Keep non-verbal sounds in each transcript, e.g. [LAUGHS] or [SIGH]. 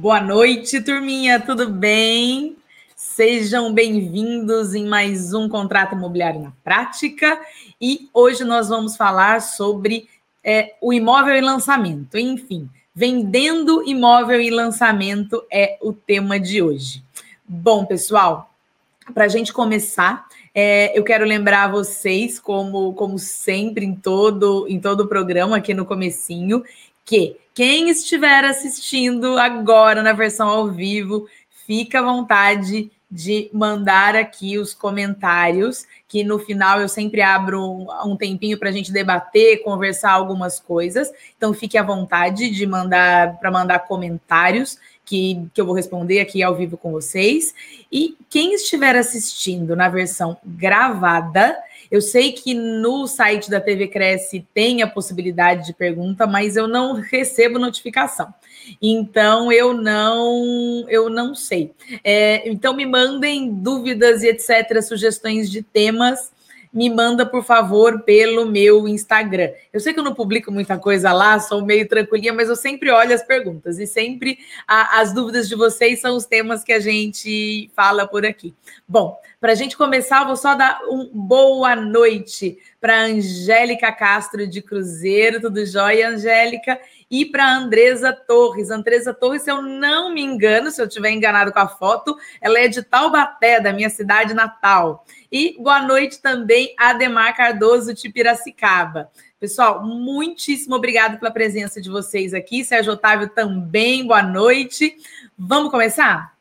Boa noite, turminha, tudo bem? Sejam bem-vindos em mais um contrato imobiliário na prática. E hoje nós vamos falar sobre é, o imóvel em lançamento. Enfim, vendendo imóvel em lançamento é o tema de hoje. Bom, pessoal, para a gente começar, é, eu quero lembrar vocês, como, como sempre em todo em todo o programa aqui no comecinho, que quem estiver assistindo agora na versão ao vivo, fica à vontade de mandar aqui os comentários, que no final eu sempre abro um, tempinho para a gente debater, conversar algumas coisas. Então fique à vontade de mandar para mandar comentários que, que eu vou responder aqui ao vivo com vocês. E quem estiver assistindo na versão gravada, eu sei que no site da TV Cresce tem a possibilidade de pergunta, mas eu não recebo notificação. Então eu não eu não sei. É, então me mandem dúvidas e etc, sugestões de temas me manda, por favor, pelo meu Instagram. Eu sei que eu não publico muita coisa lá, sou meio tranquilinha, mas eu sempre olho as perguntas e sempre a, as dúvidas de vocês são os temas que a gente fala por aqui. Bom, para a gente começar, vou só dar um boa noite para Angélica Castro de Cruzeiro, tudo jóia, Angélica? E para Andresa Torres. Andresa Torres, se eu não me engano, se eu estiver enganado com a foto, ela é de Taubaté, da minha cidade natal. E boa noite também, Ademar Cardoso de Piracicaba. Pessoal, muitíssimo obrigado pela presença de vocês aqui. Sérgio Otávio também, boa noite. Vamos começar?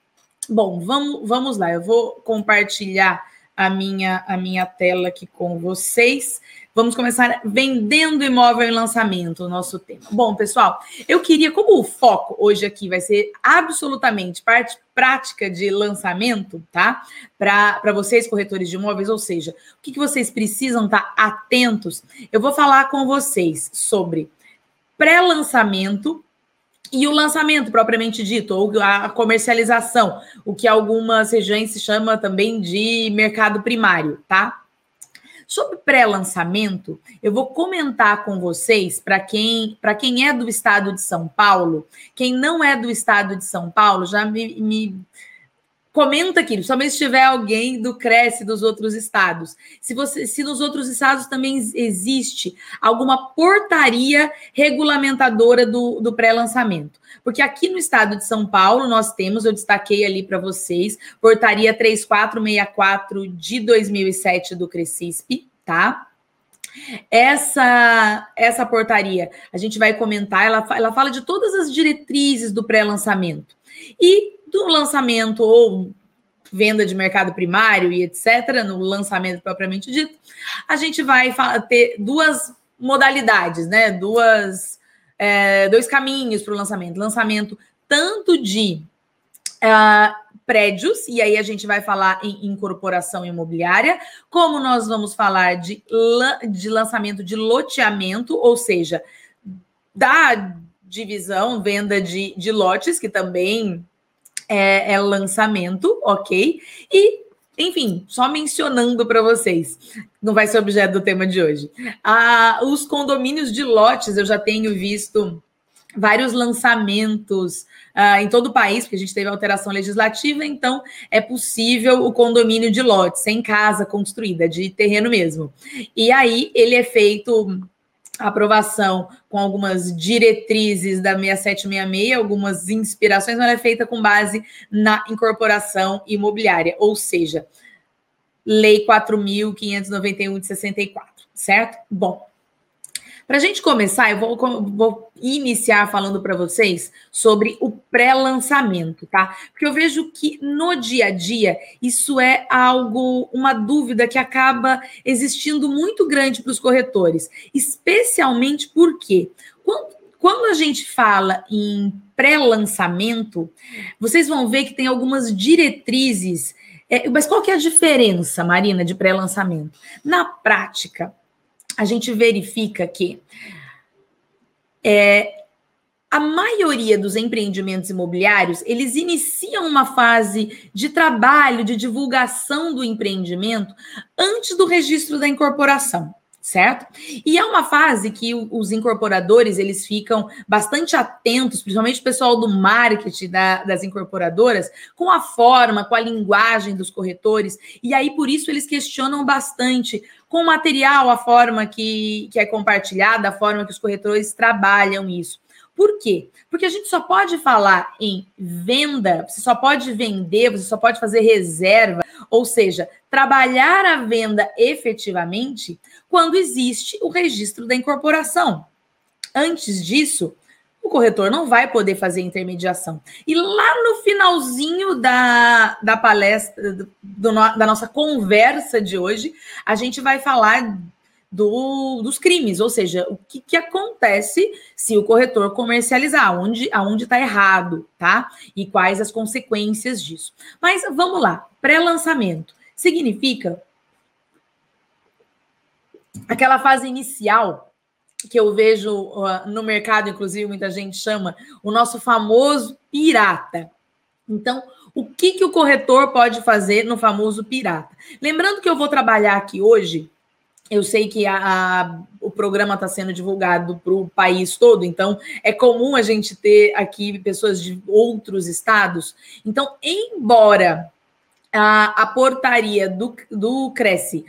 Bom, vamos, vamos lá. Eu vou compartilhar a minha, a minha tela aqui com vocês. Vamos começar vendendo imóvel em lançamento, o nosso tema. Bom, pessoal, eu queria, como o foco hoje aqui vai ser absolutamente parte prática de lançamento, tá? Para vocês, corretores de imóveis, ou seja, o que, que vocês precisam estar tá atentos, eu vou falar com vocês sobre pré-lançamento e o lançamento propriamente dito, ou a comercialização, o que algumas regiões se chama também de mercado primário, tá? Sobre pré-lançamento, eu vou comentar com vocês para quem para quem é do estado de São Paulo, quem não é do estado de São Paulo, já me, me comenta aqui, somente se tiver alguém do Cresce dos outros estados. Se você, se nos outros estados também existe alguma portaria regulamentadora do, do pré-lançamento. Porque aqui no estado de São Paulo nós temos, eu destaquei ali para vocês, portaria 3464 de 2007 do Crescisp, tá? Essa essa portaria, a gente vai comentar, ela, ela fala de todas as diretrizes do pré-lançamento. E do lançamento ou venda de mercado primário e etc., no lançamento propriamente dito, a gente vai ter duas modalidades, né? Duas é, dois caminhos para o lançamento. Lançamento tanto de uh, prédios, e aí a gente vai falar em incorporação imobiliária, como nós vamos falar de, de lançamento de loteamento, ou seja, da divisão, venda de, de lotes, que também é, é lançamento, ok? E enfim, só mencionando para vocês, não vai ser objeto do tema de hoje. Ah, os condomínios de lotes, eu já tenho visto vários lançamentos ah, em todo o país, porque a gente teve alteração legislativa, então é possível o condomínio de lotes, sem casa construída, de terreno mesmo. E aí ele é feito aprovação com algumas diretrizes da 6766, algumas inspirações, mas ela é feita com base na incorporação imobiliária, ou seja, Lei 4.591 de 64, certo? Bom, para a gente começar, eu vou, vou iniciar falando para vocês sobre o pré-lançamento, tá? Porque eu vejo que no dia a dia isso é algo, uma dúvida que acaba existindo muito grande para os corretores, especialmente porque quando, quando a gente fala em pré-lançamento, vocês vão ver que tem algumas diretrizes. É, mas qual que é a diferença, Marina, de pré-lançamento? Na prática, a gente verifica que é, a maioria dos empreendimentos imobiliários, eles iniciam uma fase de trabalho, de divulgação do empreendimento antes do registro da incorporação, certo? E é uma fase que os incorporadores eles ficam bastante atentos, principalmente o pessoal do marketing da, das incorporadoras, com a forma, com a linguagem dos corretores, e aí por isso eles questionam bastante com o material, a forma que, que é compartilhada, a forma que os corretores trabalham isso. Por quê? Porque a gente só pode falar em venda, você só pode vender, você só pode fazer reserva, ou seja, trabalhar a venda efetivamente quando existe o registro da incorporação. Antes disso, o corretor não vai poder fazer intermediação. E lá no finalzinho da, da palestra, do, do, da nossa conversa de hoje, a gente vai falar do, dos crimes, ou seja, o que, que acontece se o corretor comercializar, onde aonde está errado, tá? E quais as consequências disso. Mas vamos lá, pré-lançamento significa aquela fase inicial que eu vejo uh, no mercado, inclusive muita gente chama o nosso famoso pirata. Então, o que, que o corretor pode fazer no famoso pirata? Lembrando que eu vou trabalhar aqui hoje eu sei que a, a o programa está sendo divulgado para o país todo, então é comum a gente ter aqui pessoas de outros estados. Então, embora a, a portaria do, do Cresce,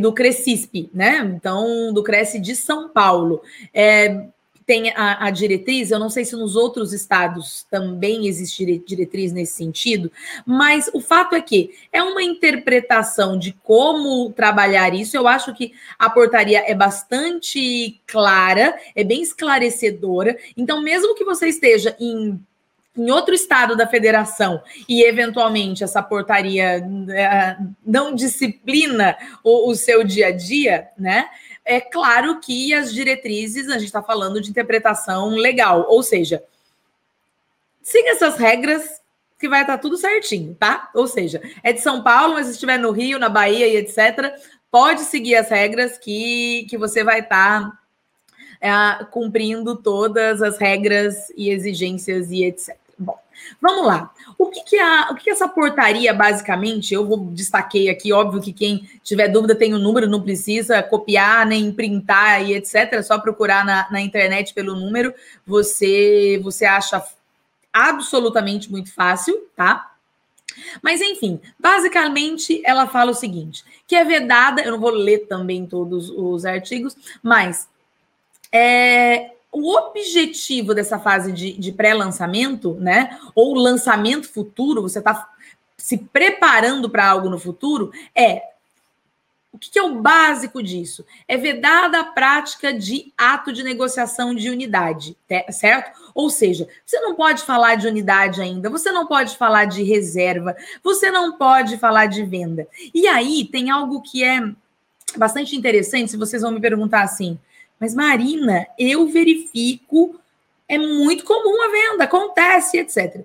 do Crescisp, né? Então, do Cresce de São Paulo, é, tem a, a, diretriz, eu não sei se nos outros estados também existe diretriz nesse sentido, mas o fato é que é uma interpretação de como trabalhar isso. Eu acho que a portaria é bastante clara, é bem esclarecedora. Então, mesmo que você esteja em em outro estado da federação e eventualmente essa portaria é, não disciplina o, o seu dia a dia, né? É claro que as diretrizes, a gente está falando de interpretação legal, ou seja, siga essas regras que vai estar tá tudo certinho, tá? Ou seja, é de São Paulo, mas se estiver no Rio, na Bahia e etc., pode seguir as regras que, que você vai estar tá, é, cumprindo todas as regras e exigências e etc. Bom, vamos lá. O que, que, a, o que, que essa portaria, basicamente, eu vou destaquei aqui, óbvio que quem tiver dúvida tem o um número, não precisa copiar, nem printar e etc. É só procurar na, na internet pelo número, você, você acha absolutamente muito fácil, tá? Mas enfim, basicamente ela fala o seguinte: que é vedada, eu não vou ler também todos os artigos, mas é, o objetivo dessa fase de, de pré-lançamento, né, ou lançamento futuro, você está se preparando para algo no futuro, é o que, que, é o básico disso? É vedada a prática de ato de negociação de unidade, certo? Ou seja, você não pode falar de unidade ainda, você não pode falar de reserva, você não pode falar de venda. E aí tem algo que é bastante interessante, se vocês vão me perguntar assim, mas, Marina, eu verifico, é muito comum a venda, acontece, etc.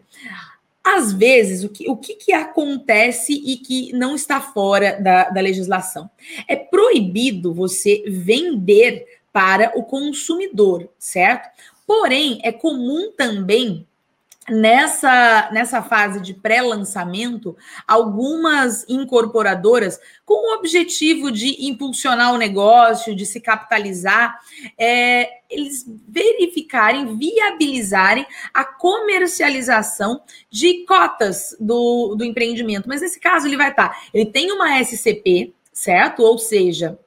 Às vezes, o que, o que, que acontece e que não está fora da, da legislação? É proibido você vender para o consumidor, certo? Porém, é comum também nessa, nessa fase de pré-lançamento, algumas incorporadoras, com o objetivo de impulsionar o negócio, de se capitalizar, é, eles verificarem, viabilizarem a comercialização de cotas do, do empreendimento. Mas nesse caso, ele vai estar, ele tem uma SCP, certo? Ou seja,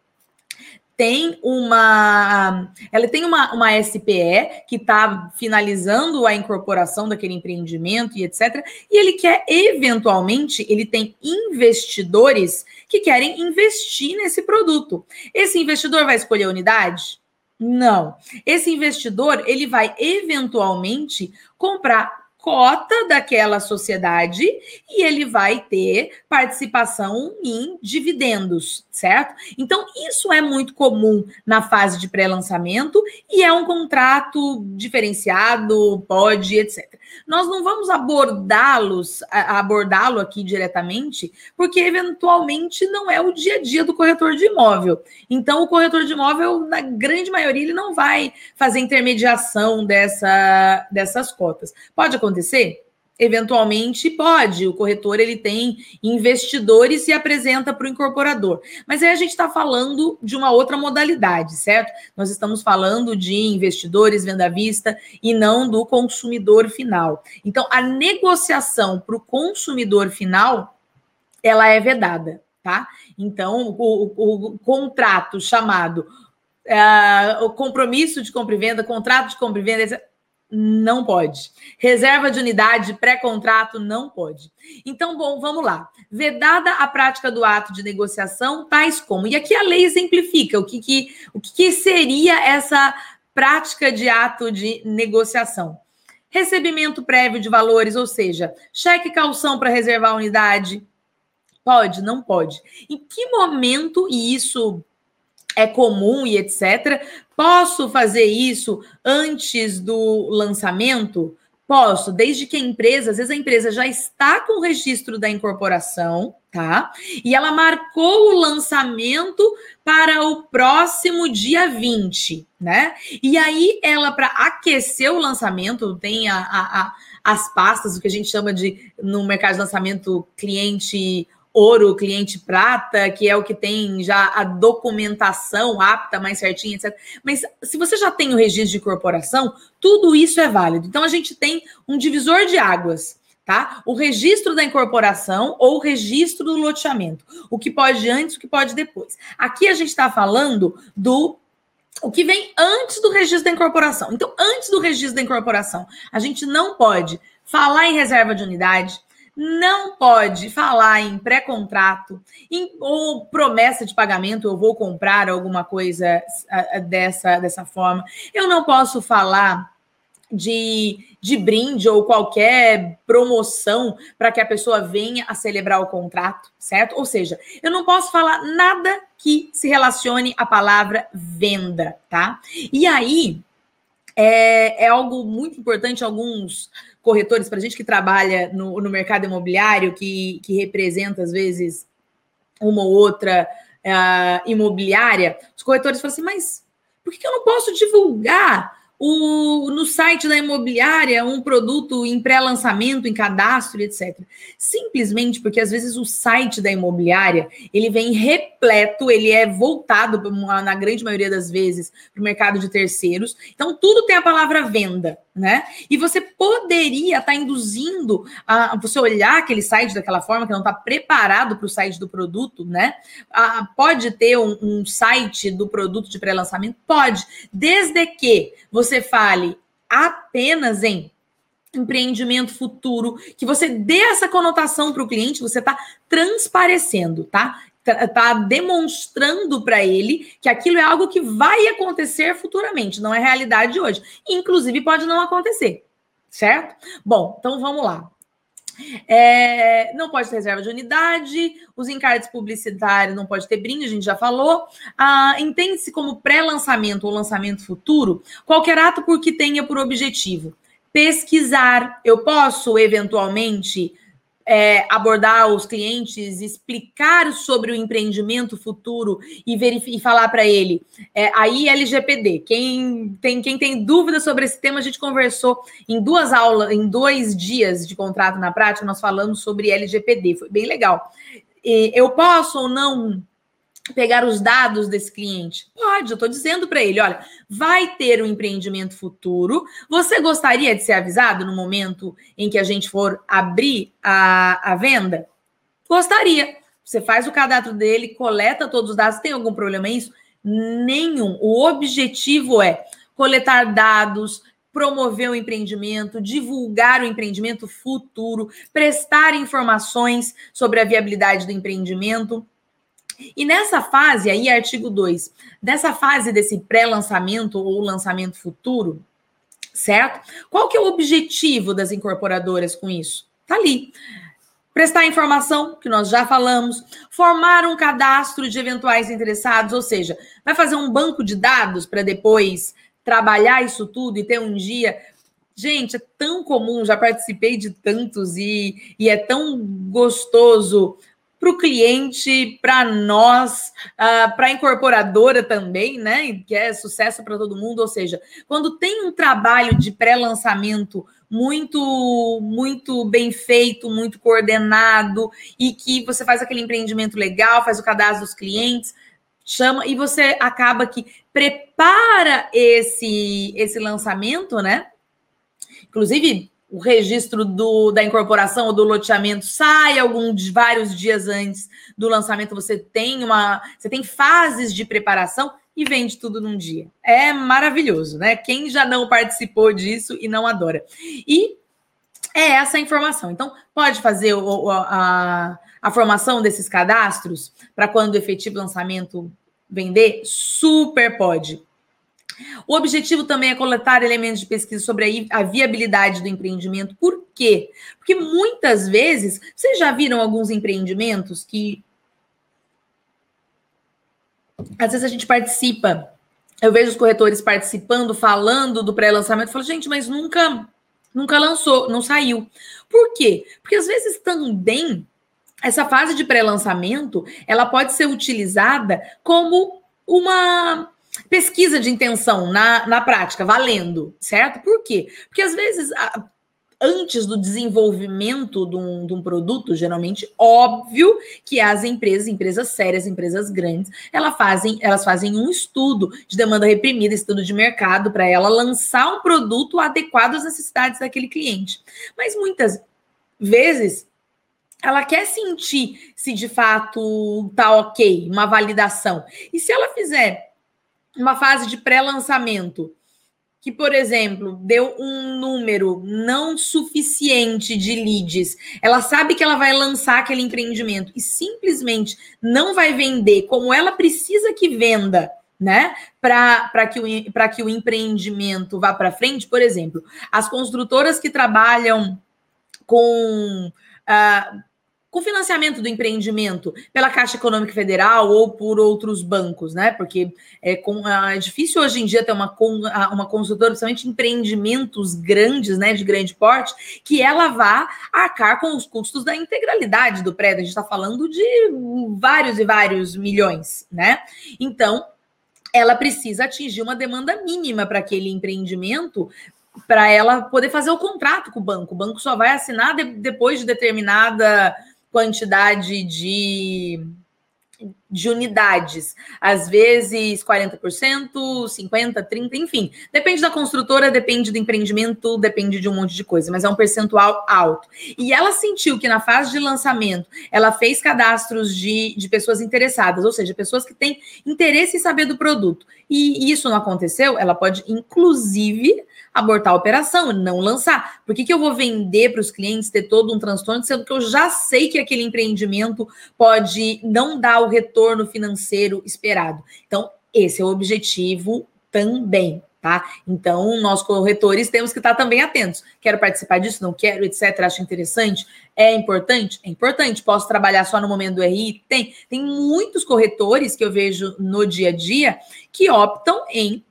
tem uma ela tem uma, uma SPE que está finalizando a incorporação daquele empreendimento e etc. E ele quer eventualmente ele tem investidores que querem investir nesse produto. Esse investidor vai escolher a unidade? Não. Esse investidor ele vai eventualmente comprar cota daquela sociedade e ele vai ter participação em dividendos, certo? Então, isso é muito comum na fase de pré-lançamento e é um contrato diferenciado, pode, etc. Nós não vamos abordá-los, abordá-lo aqui diretamente, porque eventualmente não é o dia a dia do corretor de imóvel. Então, o corretor de imóvel, na grande maioria, ele não vai fazer intermediação dessa, dessas cotas. Pode acontecer? Eventualmente pode. O corretor ele tem investidores e apresenta para o incorporador. Mas aí a gente está falando de uma outra modalidade, certo? Nós estamos falando de investidores, venda à vista e não do consumidor final. Então, a negociação para o consumidor final ela é vedada, tá? Então, o, o, o contrato chamado uh, o compromisso de compra e venda, contrato de compra e venda, não pode. Reserva de unidade, pré-contrato, não pode. Então, bom, vamos lá. Vedada a prática do ato de negociação, tais como. E aqui a lei exemplifica o que, que, o que, que seria essa prática de ato de negociação. Recebimento prévio de valores, ou seja, cheque calção para reservar a unidade. Pode? Não pode. Em que momento, e isso é comum e etc. Posso fazer isso antes do lançamento? Posso, desde que a empresa, às vezes a empresa já está com o registro da incorporação, tá? E ela marcou o lançamento para o próximo dia 20, né? E aí ela, para aquecer o lançamento, tem a, a, a, as pastas, o que a gente chama de, no mercado de lançamento, cliente ouro, cliente prata, que é o que tem já a documentação apta, mais certinha, etc. Mas se você já tem o registro de corporação, tudo isso é válido. Então a gente tem um divisor de águas. Tá? O registro da incorporação ou o registro do loteamento. O que pode antes, o que pode depois. Aqui a gente está falando do o que vem antes do registro da incorporação. Então, antes do registro da incorporação, a gente não pode falar em reserva de unidade, não pode falar em pré-contrato ou promessa de pagamento, eu vou comprar alguma coisa dessa, dessa forma. Eu não posso falar de, de brinde ou qualquer promoção para que a pessoa venha a celebrar o contrato, certo? Ou seja, eu não posso falar nada que se relacione à palavra venda, tá? E aí é, é algo muito importante, alguns corretores, para a gente que trabalha no, no mercado imobiliário, que, que representa, às vezes, uma ou outra uh, imobiliária, os corretores falam assim, mas por que eu não posso divulgar o, no site da imobiliária um produto em pré-lançamento, em cadastro, etc. Simplesmente porque às vezes o site da imobiliária ele vem repleto, ele é voltado na grande maioria das vezes para o mercado de terceiros. Então tudo tem a palavra venda né? E você poderia estar tá induzindo a você olhar aquele site daquela forma que não está preparado para o site do produto, né? Ah, pode ter um, um site do produto de pré-lançamento? Pode, desde que você fale apenas em empreendimento futuro, que você dê essa conotação para o cliente, você está transparecendo, tá? Está demonstrando para ele que aquilo é algo que vai acontecer futuramente, não é realidade hoje. Inclusive, pode não acontecer, certo? Bom, então vamos lá. É, não pode ter reserva de unidade, os encartes publicitários não pode ter brinde, a gente já falou. Ah, Entende-se como pré-lançamento ou lançamento futuro qualquer ato por que tenha por objetivo pesquisar. Eu posso, eventualmente, é, abordar os clientes, explicar sobre o empreendimento futuro e, e falar para ele. É, aí, LGPD. Quem tem, quem tem dúvida sobre esse tema, a gente conversou em duas aulas, em dois dias de contrato na prática, nós falamos sobre LGPD. Foi bem legal. E eu posso ou não pegar os dados desse cliente? Pode, eu estou dizendo para ele: olha, vai ter um empreendimento futuro. Você gostaria de ser avisado no momento em que a gente for abrir a, a venda? Gostaria. Você faz o cadastro dele, coleta todos os dados. Tem algum problema isso? Nenhum. O objetivo é coletar dados, promover o empreendimento, divulgar o empreendimento futuro, prestar informações sobre a viabilidade do empreendimento. E nessa fase aí, artigo 2, dessa fase desse pré-lançamento ou lançamento futuro, certo? Qual que é o objetivo das incorporadoras com isso? Tá ali. Prestar informação, que nós já falamos, formar um cadastro de eventuais interessados, ou seja, vai fazer um banco de dados para depois trabalhar isso tudo e ter um dia Gente, é tão comum, já participei de tantos e, e é tão gostoso para o cliente, para nós, uh, ah, para a incorporadora também, né? Que é sucesso para todo mundo. Ou seja, quando tem um trabalho de pré-lançamento muito, muito bem feito, muito coordenado, e que você faz aquele empreendimento legal, faz o cadastro dos clientes, chama, e você acaba que prepara esse, esse lançamento, né? Inclusive, o registro do, da incorporação ou do loteamento sai alguns vários dias antes do lançamento. Você tem uma, você tem fases de preparação e vende tudo num dia. É maravilhoso, né? Quem já não participou disso e não adora. E é essa a informação. Então, pode fazer o, a, a formação desses cadastros para quando o efetivo lançamento vender? Super pode. O objetivo também é coletar elementos de pesquisa sobre a, viabilidade do empreendimento. Por quê? Porque muitas vezes, vocês já viram alguns empreendimentos que às vezes a gente participa, eu vejo os corretores participando, falando do pré-lançamento, falo, gente, mas nunca nunca lançou, não saiu. Por quê? Porque às vezes também essa fase de pré-lançamento, ela pode ser utilizada como uma pesquisa de intenção na, na prática, valendo, certo? Por quê? Porque às vezes, antes do desenvolvimento de um, de um, produto, geralmente, óbvio que as empresas, empresas sérias, empresas grandes, elas fazem, elas fazem um estudo de demanda reprimida, estudo de mercado, para ela lançar um produto adequado às necessidades daquele cliente. Mas muitas vezes ela quer sentir se de fato tá ok, uma validação. E se ela fizer uma fase de pré-lançamento que, por exemplo, deu um número não suficiente de leads, ela sabe que ela vai lançar aquele empreendimento e simplesmente não vai vender como ela precisa que venda, né? Para que, o, que o empreendimento vá para frente, por exemplo, as construtoras que trabalham com. Uh, com financiamento do empreendimento pela Caixa Econômica Federal ou por outros bancos, né? Porque é, com, é difícil hoje em dia ter uma, uma consultora, principalmente empreendimentos grandes, né, de grande porte, que ela vá arcar com os custos da integralidade do prédio. A gente está falando de vários e vários milhões, né? Então, ela precisa atingir uma demanda mínima para aquele empreendimento para ela poder fazer o contrato com o banco. O banco só vai assinar de, depois de determinada quantidade de, de unidades. Às vezes 40%, 50%, 30%, enfim. Depende da construtora, depende do empreendimento, depende de um monte de coisa, mas é um percentual alto. E ela sentiu que na fase de lançamento ela fez cadastros de, de pessoas interessadas, ou seja, pessoas que têm interesse em saber do produto. E isso não aconteceu, ela pode, inclusive, abortar a operação, não lançar. Por que, que eu vou vender para os clientes ter todo um transtorno, sendo que eu já sei que aquele empreendimento pode não dar o retorno financeiro esperado? Então, esse é o objetivo também. Tá? Então, nós corretores temos que estar também atentos. Quero participar disso, não quero, etc. Acho interessante. É importante? É importante. Posso trabalhar só no momento do RI? Tem. Tem muitos corretores que eu vejo no dia a dia que optam em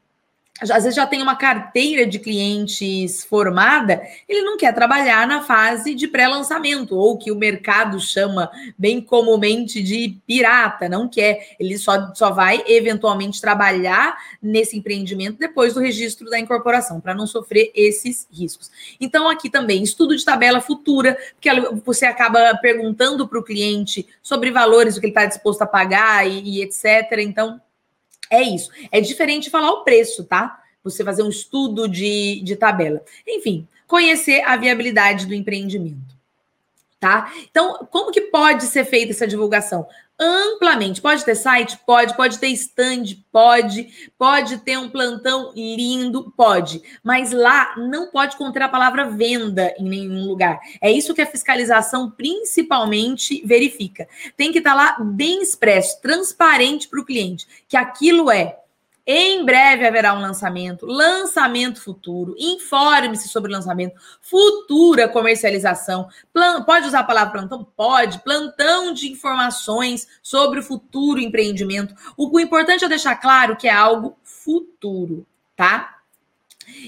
às vezes já tem uma carteira de clientes formada, ele não quer trabalhar na fase de pré-lançamento, ou que o mercado chama bem comumente de pirata, não quer. Ele só, só vai eventualmente trabalhar nesse empreendimento depois do registro da incorporação, para não sofrer esses riscos. Então, aqui também, estudo de tabela futura, porque você acaba perguntando para o cliente sobre valores, o que ele está disposto a pagar e, e etc. Então, é isso. É diferente falar o preço, tá? Você fazer um estudo de, de tabela. Enfim, conhecer a viabilidade do empreendimento. Tá? Então, como que pode ser feita essa divulgação? Amplamente. Pode ter site? Pode. Pode ter stand? Pode. Pode ter um plantão lindo? Pode. Mas lá não pode conter a palavra venda em nenhum lugar. É isso que a fiscalização principalmente verifica. Tem que estar lá bem expresso, transparente para o cliente, que aquilo é em breve haverá um lançamento, lançamento futuro, informe-se sobre o lançamento, futura comercialização. Plan, pode usar a palavra plantão? Pode. Plantão de informações sobre o futuro empreendimento. O, o importante é deixar claro que é algo futuro, tá?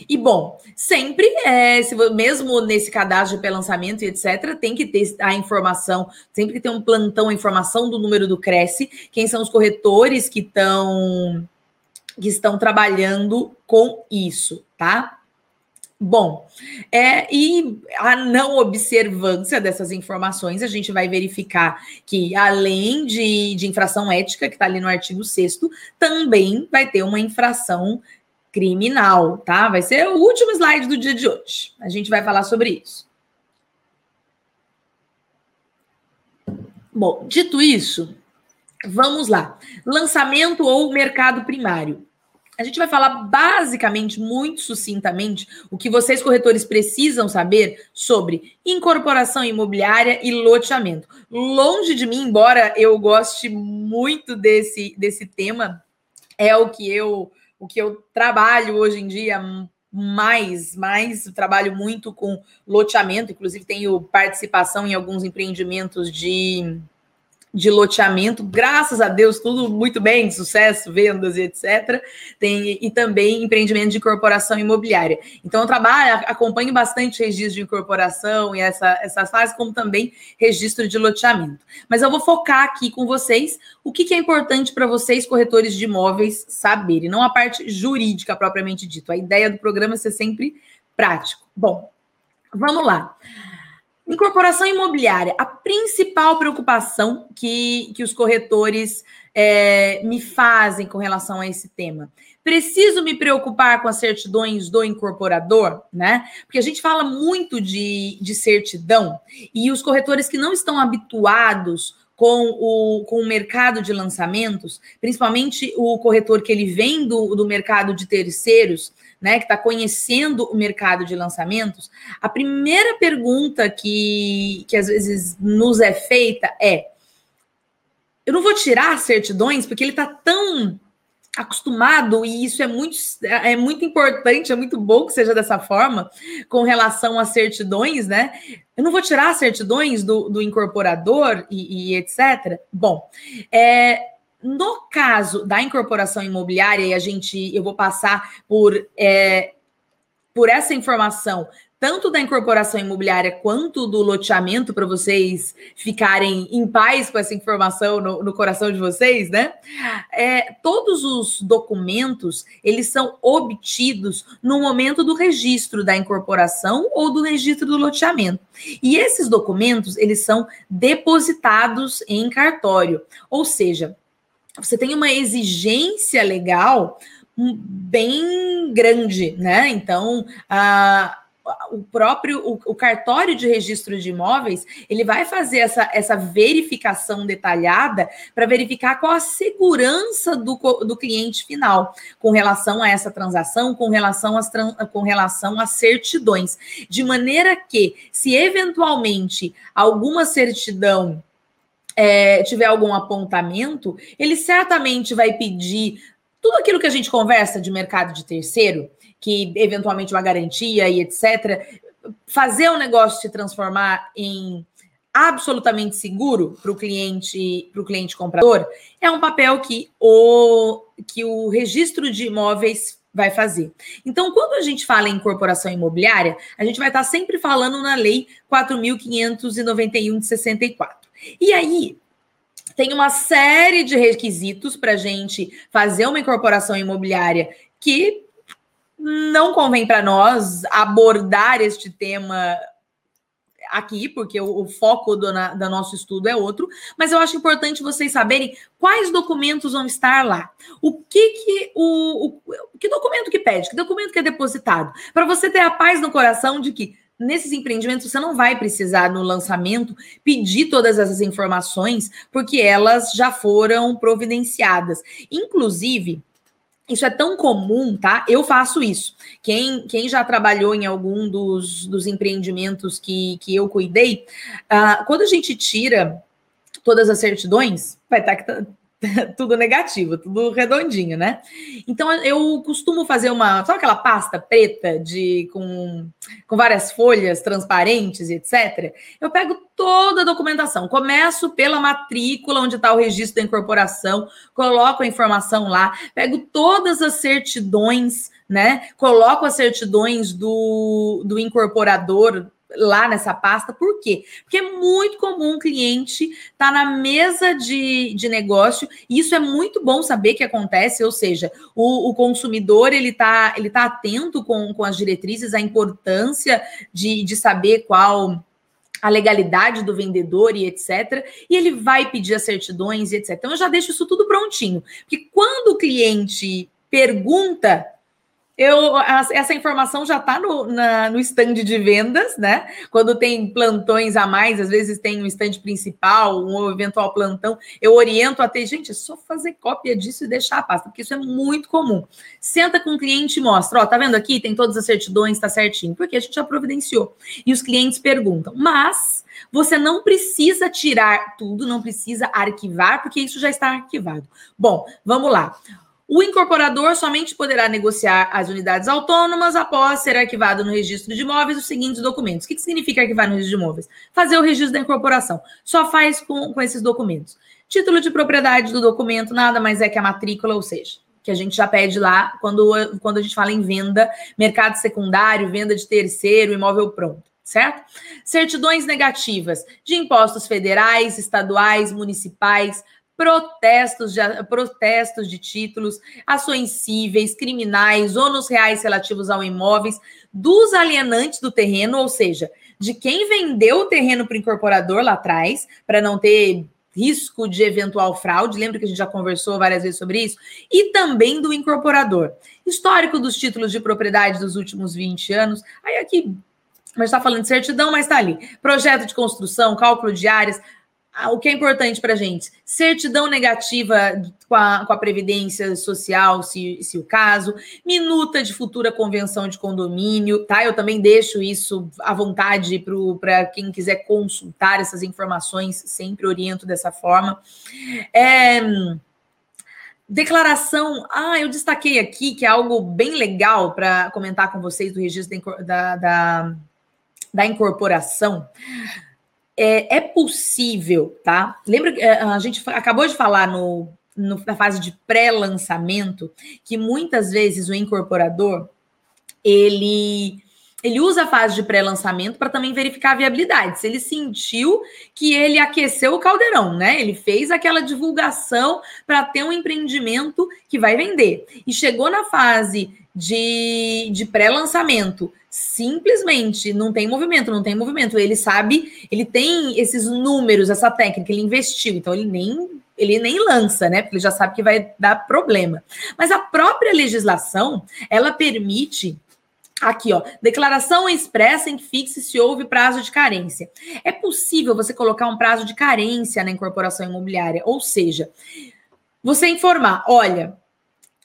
E bom, sempre, é, se, mesmo nesse cadastro de pré-lançamento e etc., tem que ter a informação, sempre que tem um plantão, a informação do número do Cresce, quem são os corretores que estão que estão trabalhando com isso, tá? Bom, é, e a não observância dessas informações, a gente vai verificar que, além de, de infração ética, que está ali no artigo 6, também vai ter uma infração criminal, tá? Vai ser o último slide do dia de hoje. A gente vai falar sobre isso. Bom, dito isso, vamos lá. Lançamento ou mercado primário. A gente vai falar basicamente, muito sucintamente, o que vocês corretores precisam saber sobre incorporação imobiliária e loteamento. Longe de mim, embora eu goste muito desse, desse tema, é o que eu o que eu trabalho hoje em dia mais, mais trabalho muito com loteamento, inclusive tenho participação em alguns empreendimentos de de loteamento, graças a Deus, tudo muito bem, sucesso, vendas e etc. Tem, e também empreendimento de incorporação imobiliária. Então, eu trabalho, acompanho bastante registro de incorporação e essa, essas fases, como também registro de loteamento. Mas eu vou focar aqui com vocês o que, que é importante para vocês, corretores de imóveis, saberem, não a parte jurídica propriamente dito. A ideia do programa é ser sempre prático. Bom, vamos lá. Incorporação imobiliária, a principal preocupação que, que os corretores é, me fazem com relação a esse tema. Preciso me preocupar com as certidões do incorporador, né? Porque a gente fala muito de, de certidão e os corretores que não estão habituados com o, com o mercado de lançamentos, principalmente o corretor que ele vem do, do mercado de terceiros, né, que está conhecendo o mercado de lançamentos, a primeira pergunta que, que às vezes nos é feita é: eu não vou tirar certidões porque ele está tão acostumado, e isso é muito, é muito importante, é muito bom que seja dessa forma, com relação às certidões, né? Eu não vou tirar certidões do, do incorporador e, e etc. Bom, é, no caso da incorporação imobiliária, e a gente, eu vou passar por, é, por essa informação, tanto da incorporação imobiliária quanto do loteamento, para vocês ficarem em paz com essa informação no, no coração de vocês, né? É, todos os documentos, eles são obtidos no momento do registro da incorporação ou do registro do loteamento. E esses documentos, eles são depositados em cartório, ou seja, você tem uma exigência legal bem grande, né? Então, a, o próprio o, o, cartório de registro de imóveis ele vai fazer essa, essa verificação detalhada para verificar qual a segurança do, do cliente final com relação a essa transação, com relação às, com relação às certidões, de maneira que, se eventualmente alguma certidão é, tiver algum apontamento, ele certamente vai pedir tudo aquilo que a gente conversa de mercado de terceiro, que eventualmente uma garantia e etc. Fazer o negócio se transformar em absolutamente seguro para o cliente, para o cliente comprador, é um papel que o, que o registro de imóveis vai fazer. Então, quando a gente fala em incorporação imobiliária, a gente vai estar sempre falando na lei 4.591 de 64. E aí, tem uma série de requisitos para gente fazer uma incorporação imobiliária que não convém para nós abordar este tema aqui, porque o, o foco do, na, do nosso estudo é outro, mas eu acho importante vocês saberem quais documentos vão estar lá. O que que o, o que documento que pede, que documento que é depositado, para você ter a paz no coração de que nesses empreendimentos você não vai precisar no lançamento pedir todas essas informações, porque elas já foram providenciadas. Inclusive, isso é tão comum, tá? Eu faço isso. Quem, quem já trabalhou em algum dos, dos empreendimentos que, que eu cuidei, uh, quando a gente tira todas as certidões, vai estar tá [LAUGHS] tudo negativo, tudo redondinho, né? Então eu costumo fazer uma, sabe aquela pasta preta de com, com várias folhas transparentes e etc. Eu pego toda a documentação, começo pela matrícula onde está o registro da incorporação, coloco a informação lá, pego todas as certidões, né? Coloco as certidões do, do incorporador lá nessa pasta. Por quê? Porque é muito comum o cliente estar tá na mesa de, de negócio, e isso é muito bom saber que acontece, ou seja, o, o consumidor ele está ele tá atento com, com as diretrizes, a importância de, de saber qual a legalidade do vendedor e etc. E ele vai pedir as certidões e etc. Então eu já deixo isso tudo prontinho. Porque quando o cliente pergunta eu, essa informação já está no, no stand de vendas, né? Quando tem plantões a mais, às vezes tem um stand principal, um eventual plantão, eu oriento a ter, gente, é só fazer cópia disso e deixar a pasta, porque isso é muito comum. Senta com o cliente e mostra, ó, tá vendo aqui? Tem todas as certidões, tá certinho, porque a gente já providenciou. E os clientes perguntam, mas você não precisa tirar tudo, não precisa arquivar, porque isso já está arquivado. Bom, vamos lá. O incorporador somente poderá negociar as unidades autônomas após ser arquivado no registro de imóveis os seguintes documentos. O que, que significa arquivar no registro de imóveis? Fazer o registro da incorporação. Só faz com, com esses documentos. Título de propriedade do documento nada mais é que a matrícula, ou seja, que a gente já pede lá quando, quando a gente fala em venda, mercado secundário, venda de terceiro, imóvel pronto certo? Certidões negativas de impostos federais, estaduais, municipais, protestos de, protestos de títulos, ações cíveis, criminais, ônus reais relativos ao imóveis, dos alienantes do terreno, ou seja, de quem vendeu o terreno para o incorporador lá atrás, para não ter risco de eventual fraude, lembra que a gente já conversou várias vezes sobre isso? E também do incorporador. Histórico dos títulos de propriedade dos últimos 20 anos. Aí aqui mas está falando de certidão, mas está ali. Projeto de construção, cálculo de áreas, o que é importante para a gente? Certidão negativa com a, com a Previdência Social, se, se o caso, minuta de futura convenção de condomínio, tá? Eu também deixo isso à vontade para quem quiser consultar essas informações, sempre oriento dessa forma. É, declaração, ah, eu destaquei aqui que é algo bem legal para comentar com vocês do registro da, da, da incorporação é, é possível, tá? Lembra que é, a gente acabou de falar no, no na fase de pré-lançamento que muitas vezes o incorporador ele ele usa a fase de pré-lançamento para também verificar a viabilidade. Se ele sentiu que ele aqueceu o caldeirão, né? Ele fez aquela divulgação para ter um empreendimento que vai vender. E chegou na fase de, de pré-lançamento simplesmente não tem movimento, não tem movimento. Ele sabe, ele tem esses números, essa técnica, ele investiu, então ele nem ele nem lança, né? Porque ele já sabe que vai dar problema. Mas a própria legislação, ela permite Aqui, ó, declaração expressa em que fixe se houve prazo de carência. É possível você colocar um prazo de carência na incorporação imobiliária, ou seja, você informar, olha,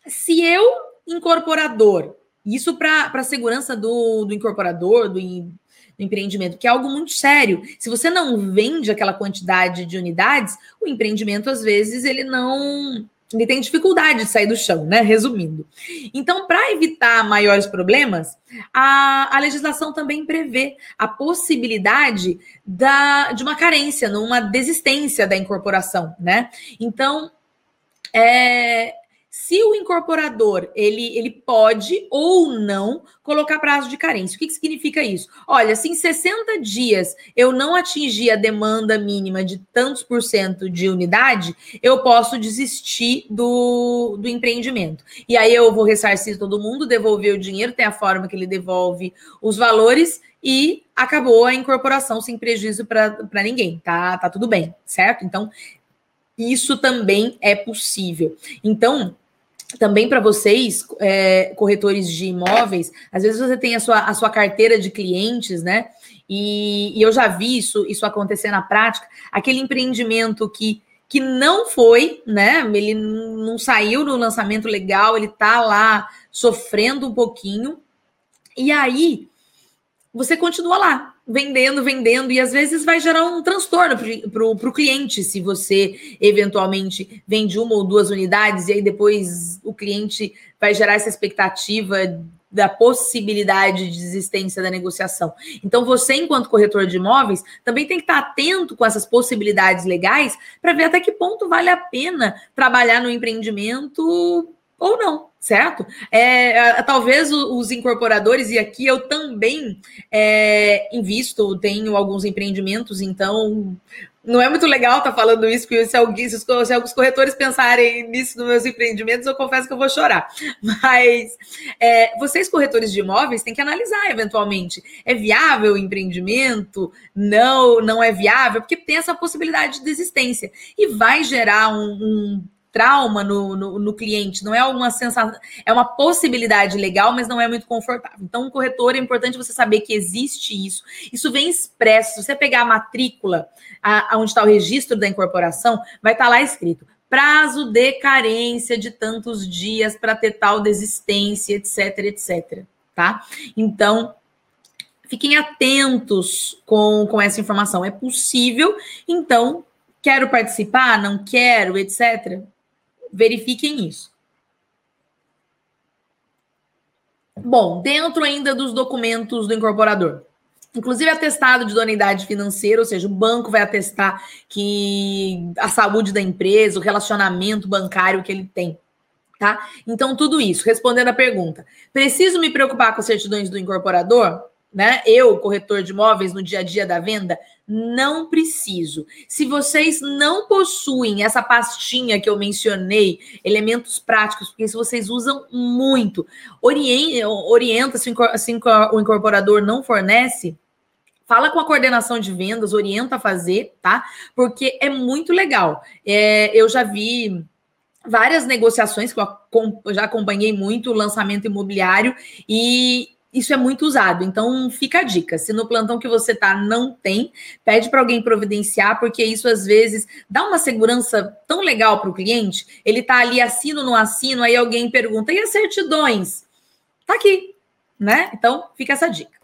se eu, incorporador, isso para a segurança do, do incorporador, do, do empreendimento, que é algo muito sério. Se você não vende aquela quantidade de unidades, o empreendimento, às vezes, ele não. Ele tem dificuldade de sair do chão, né? Resumindo. Então, para evitar maiores problemas, a, a legislação também prevê a possibilidade da, de uma carência, numa desistência da incorporação, né? Então, é, se o incorporador ele, ele pode ou não colocar prazo de carência. O que, que significa isso? Olha, se em 60 dias eu não atingir a demanda mínima de tantos por cento de unidade, eu posso desistir do, do empreendimento. E aí eu vou ressarcir todo mundo, devolver o dinheiro, tem a forma que ele devolve os valores e acabou a incorporação sem prejuízo para ninguém, tá? Tá tudo bem, certo? Então, isso também é possível. Então, também para vocês, é, corretores de imóveis, às vezes você tem a sua, a sua carteira de clientes, né? E, e, eu já vi isso, isso acontecer na prática, aquele empreendimento que, que não foi, né? Ele não saiu no lançamento legal, ele tá lá sofrendo um pouquinho, e aí você continua lá, vendendo, vendendo, e às vezes vai gerar um transtorno para o cliente se você eventualmente vende uma ou duas unidades, e aí depois o cliente vai gerar essa expectativa da possibilidade de desistência da negociação. Então, você, enquanto corretor de imóveis, também tem que estar atento com essas possibilidades legais para ver até que ponto vale a pena trabalhar no empreendimento ou não certo? É, talvez os incorporadores, e aqui eu também é, invisto, tenho alguns empreendimentos, então não é muito legal estar tá falando isso, porque se, alguém, se, os, se alguns corretores pensarem nisso nos meus empreendimentos, eu confesso que eu vou chorar. [LAUGHS] Mas é, vocês, corretores de imóveis, têm que analisar eventualmente. É viável o empreendimento? Não, não é viável, porque tem essa possibilidade de desistência. E vai gerar um, um trauma no, no, no, cliente, não é uma sensação, é uma possibilidade legal, mas não é muito confortável. Então, um corretor é importante você saber que existe isso. Isso vem expresso. Se você pegar a matrícula, a, a onde está o registro da incorporação, vai estar tá lá escrito prazo de carência de tantos dias para ter tal desistência, etc, etc. Tá? Então, fiquem atentos com, com essa informação. É possível, então, quero participar, não quero, etc verifiquem isso. Bom, dentro ainda dos documentos do incorporador. Inclusive atestado de idoneidade financeira, ou seja, o banco vai atestar que a saúde da empresa, o relacionamento bancário que ele tem. Tá? Então, tudo isso. Respondendo a pergunta, preciso me preocupar com as certidões do incorporador? Né? Eu, corretor de imóveis, no dia a dia da venda, não preciso. Se vocês não possuem essa pastinha que eu mencionei, elementos práticos, porque se vocês usam muito, orienta, se o incorporador não fornece, fala com a coordenação de vendas, orienta a fazer, tá? Porque é muito legal. É, eu já vi várias negociações que eu já acompanhei muito o lançamento imobiliário e isso é muito usado. Então, fica a dica. Se no plantão que você tá não tem, pede para alguém providenciar, porque isso às vezes dá uma segurança tão legal para o cliente. Ele tá ali assino no assino, aí alguém pergunta: "E as certidões?" Tá aqui, né? Então, fica essa dica.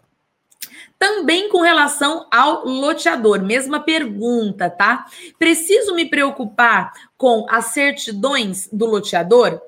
Também com relação ao loteador, mesma pergunta, tá? Preciso me preocupar com as certidões do loteador?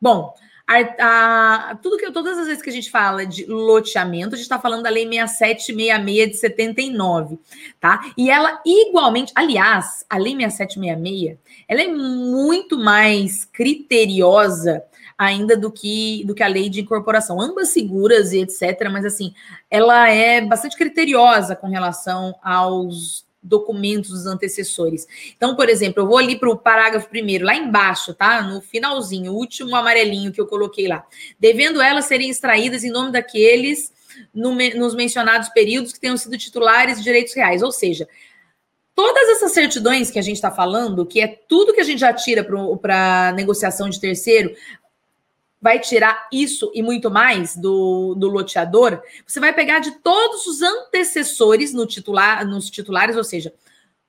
Bom, a, a, tudo que todas as vezes que a gente fala de loteamento, a gente está falando da lei 6766 de 79, tá? E ela igualmente, aliás, a lei 6766, ela é muito mais criteriosa ainda do que do que a lei de incorporação, ambas seguras e etc, mas assim, ela é bastante criteriosa com relação aos documentos dos antecessores. Então, por exemplo, eu vou ali para o parágrafo primeiro, lá embaixo, tá? No finalzinho, o último amarelinho que eu coloquei lá. Devendo elas serem extraídas em nome daqueles no, nos mencionados períodos que tenham sido titulares de direitos reais. Ou seja, todas essas certidões que a gente está falando, que é tudo que a gente já tira para negociação de terceiro, vai tirar isso e muito mais do, do loteador, você vai pegar de todos os antecessores no titular, nos titulares, ou seja,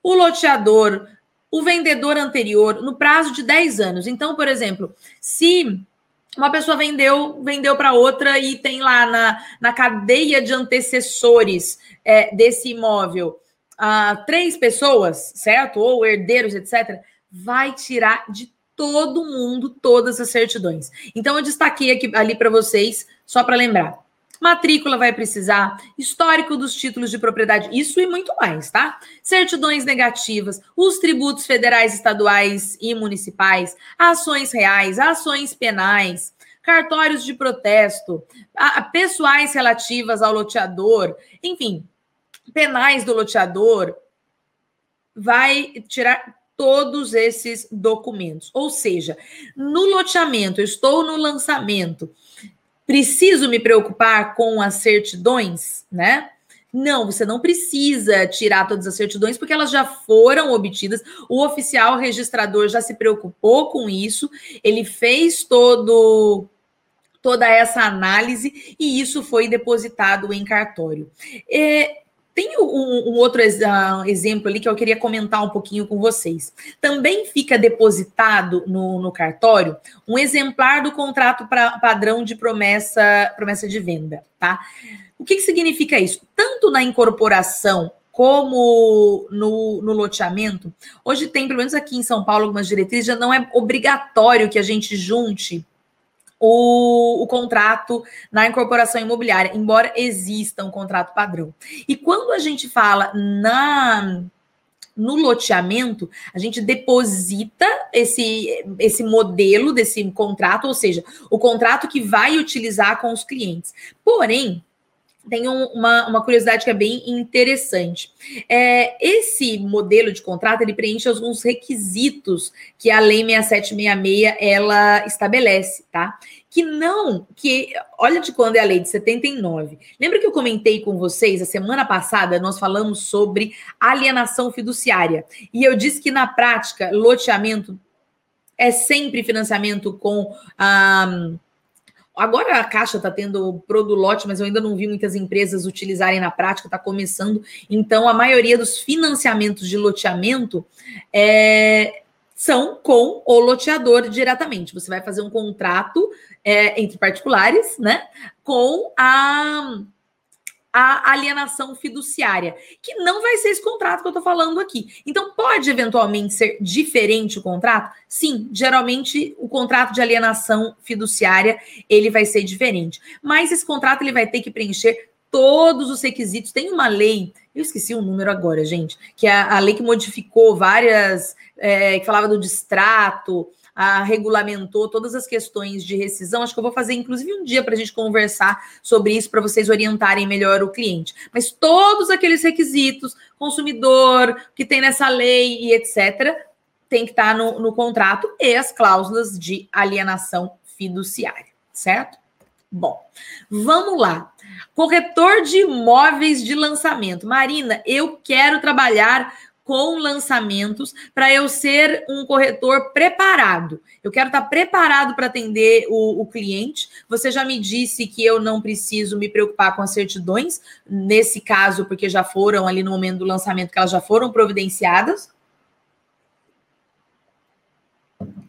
o loteador, o vendedor anterior, no prazo de 10 anos. Então, por exemplo, se uma pessoa vendeu, vendeu para outra e tem lá na, na cadeia de antecessores é, desse imóvel uh, três pessoas, certo? Ou herdeiros, etc., vai tirar de todo mundo todas as certidões. Então eu destaquei aqui ali para vocês só para lembrar. Matrícula vai precisar, histórico dos títulos de propriedade, isso e muito mais, tá? Certidões negativas, os tributos federais, estaduais e municipais, ações reais, ações penais, cartórios de protesto, a, a pessoais relativas ao loteador, enfim, penais do loteador, vai tirar todos esses documentos. Ou seja, no loteamento, estou no lançamento, preciso me preocupar com as certidões, né? Não, você não precisa tirar todas as certidões, porque elas já foram obtidas. O oficial registrador já se preocupou com isso, ele fez todo toda essa análise e isso foi depositado em cartório. É, tem um, um outro uh, exemplo ali que eu queria comentar um pouquinho com vocês. Também fica depositado no, no cartório um exemplar do contrato pra, padrão de promessa, promessa de venda, tá? O que, que significa isso? Tanto na incorporação como no, no, loteamento, hoje tem, pelo menos aqui em São Paulo, algumas diretrizes, já não é obrigatório que a gente junte o, o, contrato na incorporação imobiliária, embora exista um contrato padrão. E quando a gente fala na no loteamento, a gente deposita esse, esse modelo desse contrato, ou seja, o contrato que vai utilizar com os clientes. Porém, tem uma, uma curiosidade que é bem interessante. É, esse modelo de contrato ele preenche alguns requisitos que a Lei 6766 ela estabelece, tá? Que não, que olha de quando é a lei de 79. Lembra que eu comentei com vocês a semana passada nós falamos sobre alienação fiduciária e eu disse que na prática loteamento é sempre financiamento com ah, Agora a Caixa está tendo produlote, mas eu ainda não vi muitas empresas utilizarem na prática, está começando. Então, a maioria dos financiamentos de loteamento é, são com o loteador diretamente. Você vai fazer um contrato é, entre particulares, né? Com a a alienação fiduciária, que não vai ser esse contrato que eu estou falando aqui. Então, pode eventualmente ser diferente o contrato? Sim, geralmente o contrato de alienação fiduciária ele vai ser diferente. Mas esse contrato ele vai ter que preencher todos os requisitos. Tem uma lei, eu esqueci o número agora, gente, que é a, lei que modificou várias, é, que falava do distrato, a, regulamentou todas as questões de rescisão. Acho que eu vou fazer, inclusive, um dia para a gente conversar sobre isso, para vocês orientarem melhor o cliente. Mas todos aqueles requisitos, consumidor, que tem nessa lei e etc., tem que estar tá no, no contrato e as cláusulas de alienação fiduciária, certo? Bom, vamos lá. Corretor de imóveis de lançamento. Marina, eu quero trabalhar com lançamentos para eu ser um corretor preparado. Eu quero estar preparado para atender o, o, cliente. Você já me disse que eu não preciso me preocupar com as certidões, nesse caso, porque já foram ali no momento do lançamento, que elas já foram providenciadas.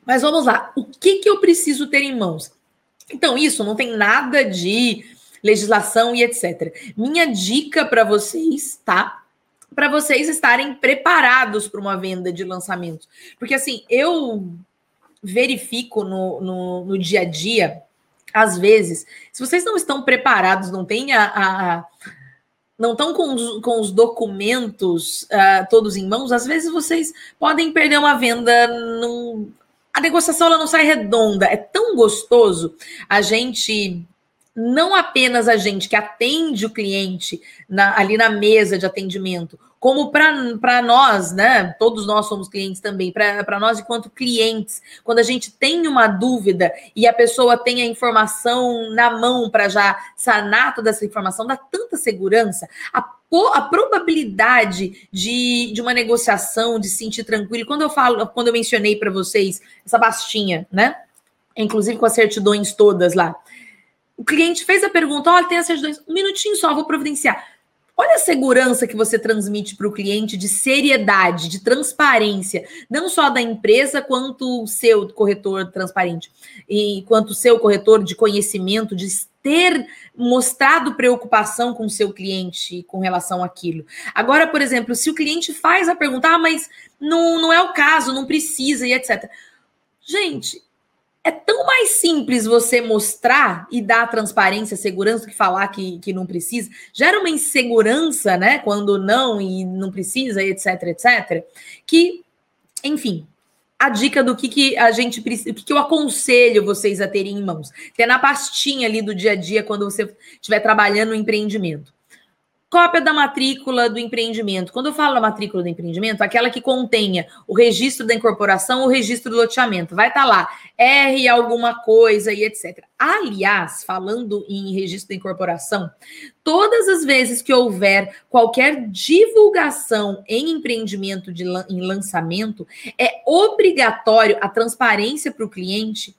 Mas vamos lá, o que, que eu preciso ter em mãos? Então, isso não tem nada de legislação e etc. Minha dica para vocês, tá? Para vocês estarem preparados para uma venda de lançamento. Porque assim, eu verifico no, no, no, dia a dia, às vezes, se vocês não estão preparados, não têm a, a não estão com os, com os documentos uh, todos em mãos, às vezes vocês podem perder uma venda. Num... A negociação ela não sai redonda. É tão gostoso a gente não apenas a gente que atende o cliente na, ali na mesa de atendimento, como para nós, né? Todos nós somos clientes também, para nós enquanto clientes, quando a gente tem uma dúvida e a pessoa tem a informação na mão para já sanar toda essa informação, dá tanta segurança. A, a probabilidade de, de uma negociação, de se sentir tranquilo, quando eu falo, quando eu mencionei para vocês essa bastinha, né? Inclusive com as certidões todas lá. O cliente fez a pergunta: olha, tem as certidões, um minutinho só, vou providenciar. Olha a segurança que você transmite para o cliente de seriedade, de transparência, não só da empresa, quanto o seu corretor transparente, e quanto o seu corretor de conhecimento, de ter mostrado preocupação com o seu cliente com relação àquilo. Agora, por exemplo, se o cliente faz a pergunta, ah, mas não, não é o caso, não precisa e etc. Gente, é tão mais simples você mostrar e dar transparência, segurança, que falar que, que não precisa. Gera uma insegurança, né? Quando não e não precisa, etc, etc. Que, enfim, a dica do que, que a gente precisa, o que, que eu aconselho vocês a terem em mãos. Ter na pastinha ali do dia a dia quando você estiver trabalhando no empreendimento. Cópia da matrícula do empreendimento. Quando eu falo da matrícula do empreendimento, aquela que contenha o registro da incorporação, o registro do loteamento. Vai estar tá lá, R alguma coisa e etc. Aliás, falando em registro da incorporação, todas as vezes que houver qualquer divulgação em empreendimento de, em lançamento, é obrigatório a transparência para o cliente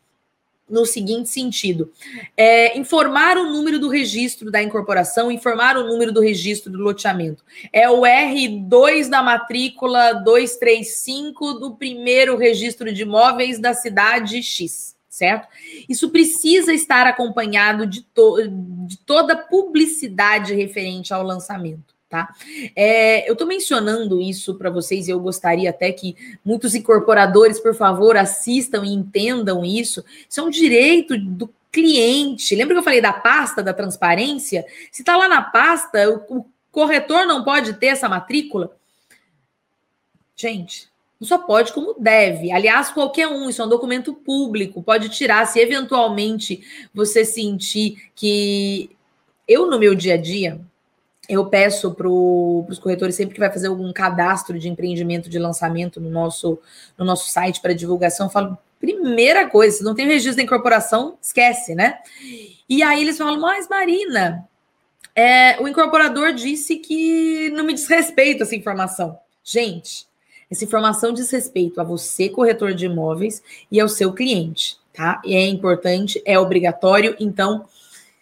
no seguinte sentido: é, informar o número do registro da incorporação, informar o número do registro do loteamento. É o R2 da matrícula 235 do primeiro registro de imóveis da cidade X, certo? Isso precisa estar acompanhado de, to de toda publicidade referente ao lançamento tá? É, eu estou mencionando isso para vocês e eu gostaria até que muitos incorporadores, por favor, assistam e entendam isso. Isso é um direito do cliente. Lembra que eu falei da pasta da transparência? Se está lá na pasta, o, o corretor não pode ter essa matrícula. Gente, não só pode, como deve. Aliás, qualquer um, isso é um documento público, pode tirar se eventualmente você sentir que. Eu, no meu dia a dia, eu peço para os corretores sempre que vai fazer algum cadastro de empreendimento de lançamento no nosso, no nosso site para divulgação, eu falo, primeira coisa, se não tem registro da incorporação, esquece, né? E aí eles falam, mas Marina, é, o incorporador disse que não me diz respeito essa informação. Gente, essa informação diz respeito a você, corretor de imóveis, e ao seu cliente, tá? E é importante, é obrigatório, então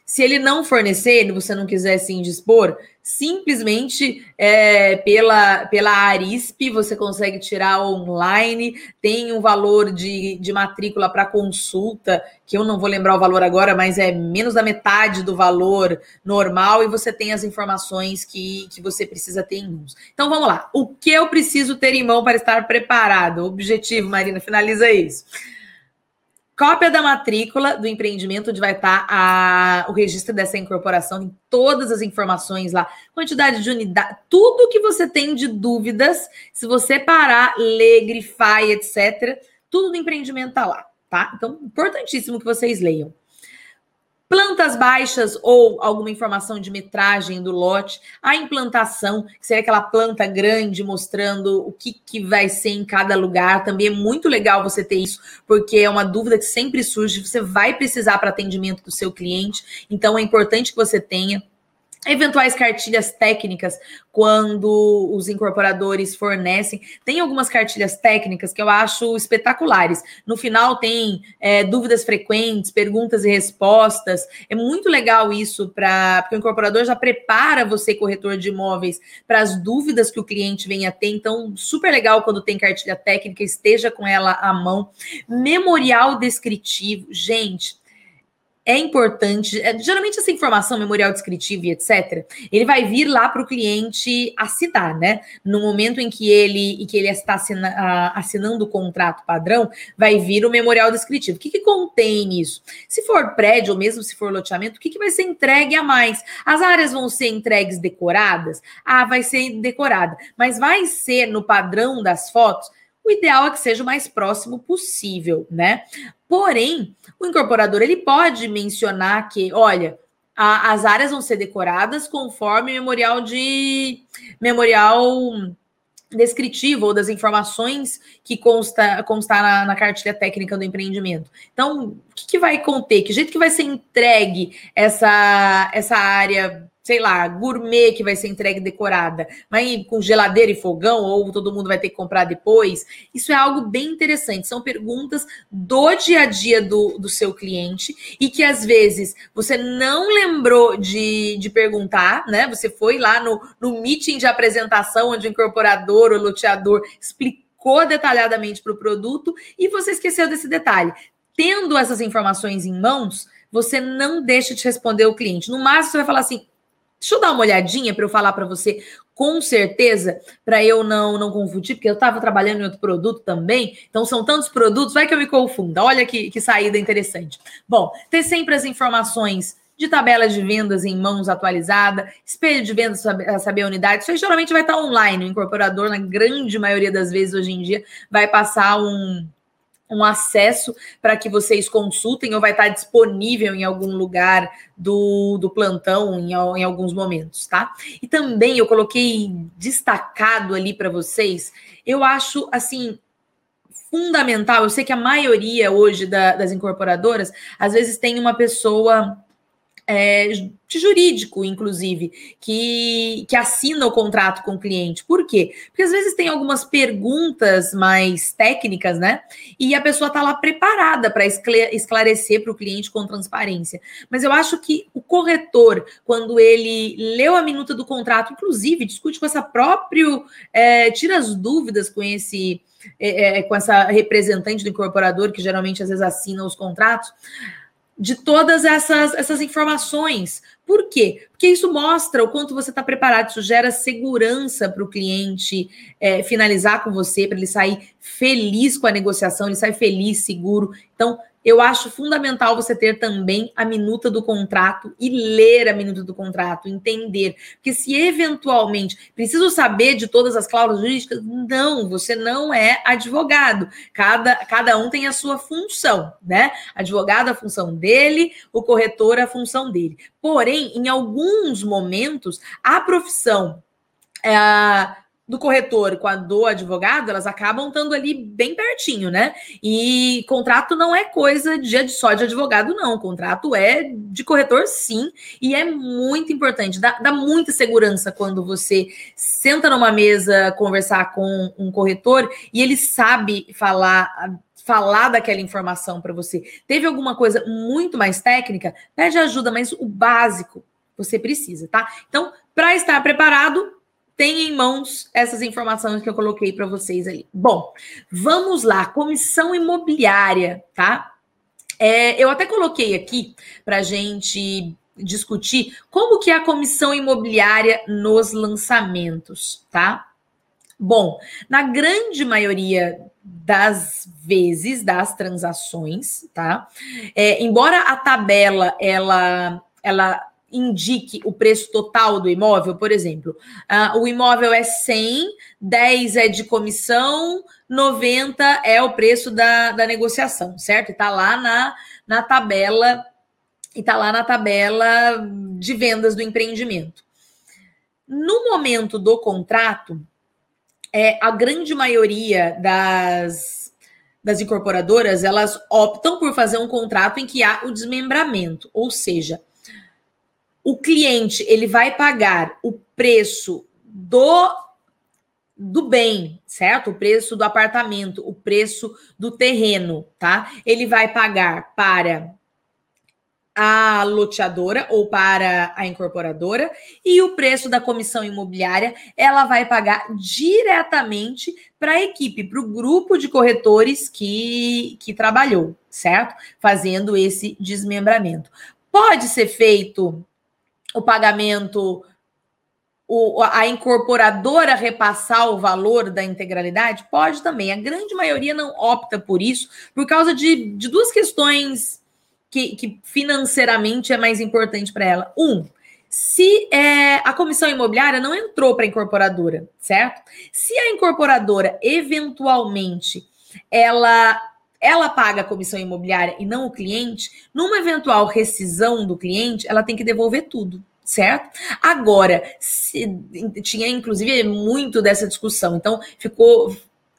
se ele não fornecer, você não quiser se indispor, simplesmente é, pela, pela Arisp você consegue tirar online, tem um valor de, de matrícula para consulta, que eu não vou lembrar o valor agora, mas é menos da metade do valor normal, e você tem as informações que, que você precisa ter em mãos. Então vamos lá. O que eu preciso ter em mão para estar preparado? Objetivo, Marina, finaliza isso cópia da matrícula do empreendimento, onde vai estar a, o registro dessa incorporação, tem todas as informações lá, quantidade de unidade, tudo que você tem de dúvidas, se você parar, ler, grifar etc., tudo do empreendimento está lá, tá? Então, importantíssimo que vocês leiam. Plantas baixas ou alguma informação de metragem do lote, a implantação, que seria aquela planta grande mostrando o que, que vai ser em cada lugar. Também é muito legal você ter isso, porque é uma dúvida que sempre surge. Você vai precisar para atendimento do seu cliente, então é importante que você tenha eventuais cartilhas técnicas quando os incorporadores fornecem. Tem algumas cartilhas técnicas que eu acho espetaculares. No final tem é, dúvidas frequentes, perguntas e respostas. É muito legal isso para porque o incorporador já prepara você, corretor de imóveis, para as dúvidas que o cliente venha ter. Então, super legal quando tem cartilha técnica, esteja com ela à mão. Memorial descritivo, gente é importante. É, geralmente, essa informação, memorial descritivo e etc., ele vai vir lá para o cliente assinar, né? No momento em que ele, em que ele está assina, assinando o contrato padrão, vai vir o memorial descritivo. O que, que contém isso? Se for prédio, ou mesmo se for loteamento, o que, que vai ser entregue a mais? As áreas vão ser entregues decoradas? Ah, vai ser decorada. Mas vai ser no padrão das fotos? O ideal é que seja o mais próximo possível, né? Porém, o incorporador ele pode mencionar que, olha, a, as áreas vão ser decoradas conforme memorial de memorial descritivo ou das informações que consta, consta na, na, cartilha técnica do empreendimento. Então, o que, que vai conter? Que jeito que vai ser entregue essa, essa área sei lá, gourmet que vai ser entregue decorada, mas com geladeira e fogão, ou todo mundo vai ter que comprar depois. Isso é algo bem interessante. São perguntas do dia a dia do, do seu cliente e que às vezes você não lembrou de, de perguntar, né? Você foi lá no, no meeting de apresentação, onde o incorporador, o loteador explicou detalhadamente para o produto e você esqueceu desse detalhe. Tendo essas informações em mãos, você não deixa de responder o cliente. No máximo, você vai falar assim: Deixa eu dar uma olhadinha para eu falar para você com certeza, para eu não não confundir, porque eu estava trabalhando em outro produto também, então são tantos produtos, vai que eu me confunda. Olha que, que saída interessante. Bom, ter sempre as informações de tabela de vendas em mãos atualizada, espelho de vendas, saber, saber a unidade, isso aí geralmente vai estar online. O incorporador, na grande maioria das vezes hoje em dia, vai passar um um acesso para que vocês consultem ou vai estar disponível em algum lugar do, do plantão em, em alguns momentos, tá? E também eu coloquei destacado ali para vocês, eu acho assim fundamental. Eu sei que a maioria hoje da, das incorporadoras às vezes tem uma pessoa é, jurídico, inclusive, que, que assina o contrato com o cliente. Por quê? Porque às vezes tem algumas perguntas mais técnicas, né? E a pessoa está lá preparada para esclarecer para o cliente com transparência. Mas eu acho que o corretor, quando ele leu a minuta do contrato, inclusive discute com essa próprio, é, tira as dúvidas com esse. É, é com essa representante do incorporador, que geralmente às vezes assina os contratos, de todas essas, essas informações. Por quê? Porque isso mostra o quanto você está preparado, isso gera segurança para o cliente é, finalizar com você, para ele sair feliz com a negociação, ele sai feliz, seguro. Então, eu acho fundamental você ter também a minuta do contrato e ler a minuta do contrato, entender. Porque se eventualmente preciso saber de todas as cláusulas jurídicas, não, você não é advogado. Cada, cada um tem a sua função, né? Advogado a função dele, o corretor a função dele. Porém, em alguns momentos, a profissão. É, do corretor com a do advogado, elas acabam estando ali bem pertinho, né? E contrato não é coisa de só de advogado, não. Contrato é de corretor, sim, e é muito importante. Dá, dá muita segurança quando você senta numa mesa conversar com um corretor e ele sabe falar falar daquela informação para você. Teve alguma coisa muito mais técnica? Pede ajuda, mas o básico você precisa, tá? Então, para estar preparado, tem em mãos essas informações que eu coloquei para vocês ali. Bom, vamos lá, comissão imobiliária, tá? É, eu até coloquei aqui para gente discutir como que é a comissão imobiliária nos lançamentos, tá? Bom, na grande maioria das vezes das transações, tá? É, embora a tabela ela ela indique o preço total do imóvel, por exemplo, uh, o imóvel é 100, 10 é de comissão, 90 é o preço da, da negociação, certo? E tá lá na, na tabela, e tá lá na tabela de vendas do empreendimento. No momento do contrato, é, a grande maioria das, das incorporadoras, elas optam por fazer um contrato em que há o desmembramento, ou seja, o cliente ele vai pagar o preço do do bem, certo? O preço do apartamento, o preço do terreno, tá? Ele vai pagar para a loteadora ou para a incorporadora e o preço da comissão imobiliária ela vai pagar diretamente para a equipe, para o grupo de corretores que, que trabalhou, certo? Fazendo esse desmembramento. Pode ser feito o pagamento, o, a incorporadora repassar o valor da integralidade? Pode também. A grande maioria não opta por isso por causa de, de duas questões que, que financeiramente é mais importante para ela. Um, se é, a comissão imobiliária não entrou para a incorporadora, certo? Se a incorporadora eventualmente ela ela paga a comissão imobiliária e não o cliente, numa eventual rescisão do cliente, ela tem que devolver tudo, certo? Agora, se, tinha inclusive muito dessa discussão, então ficou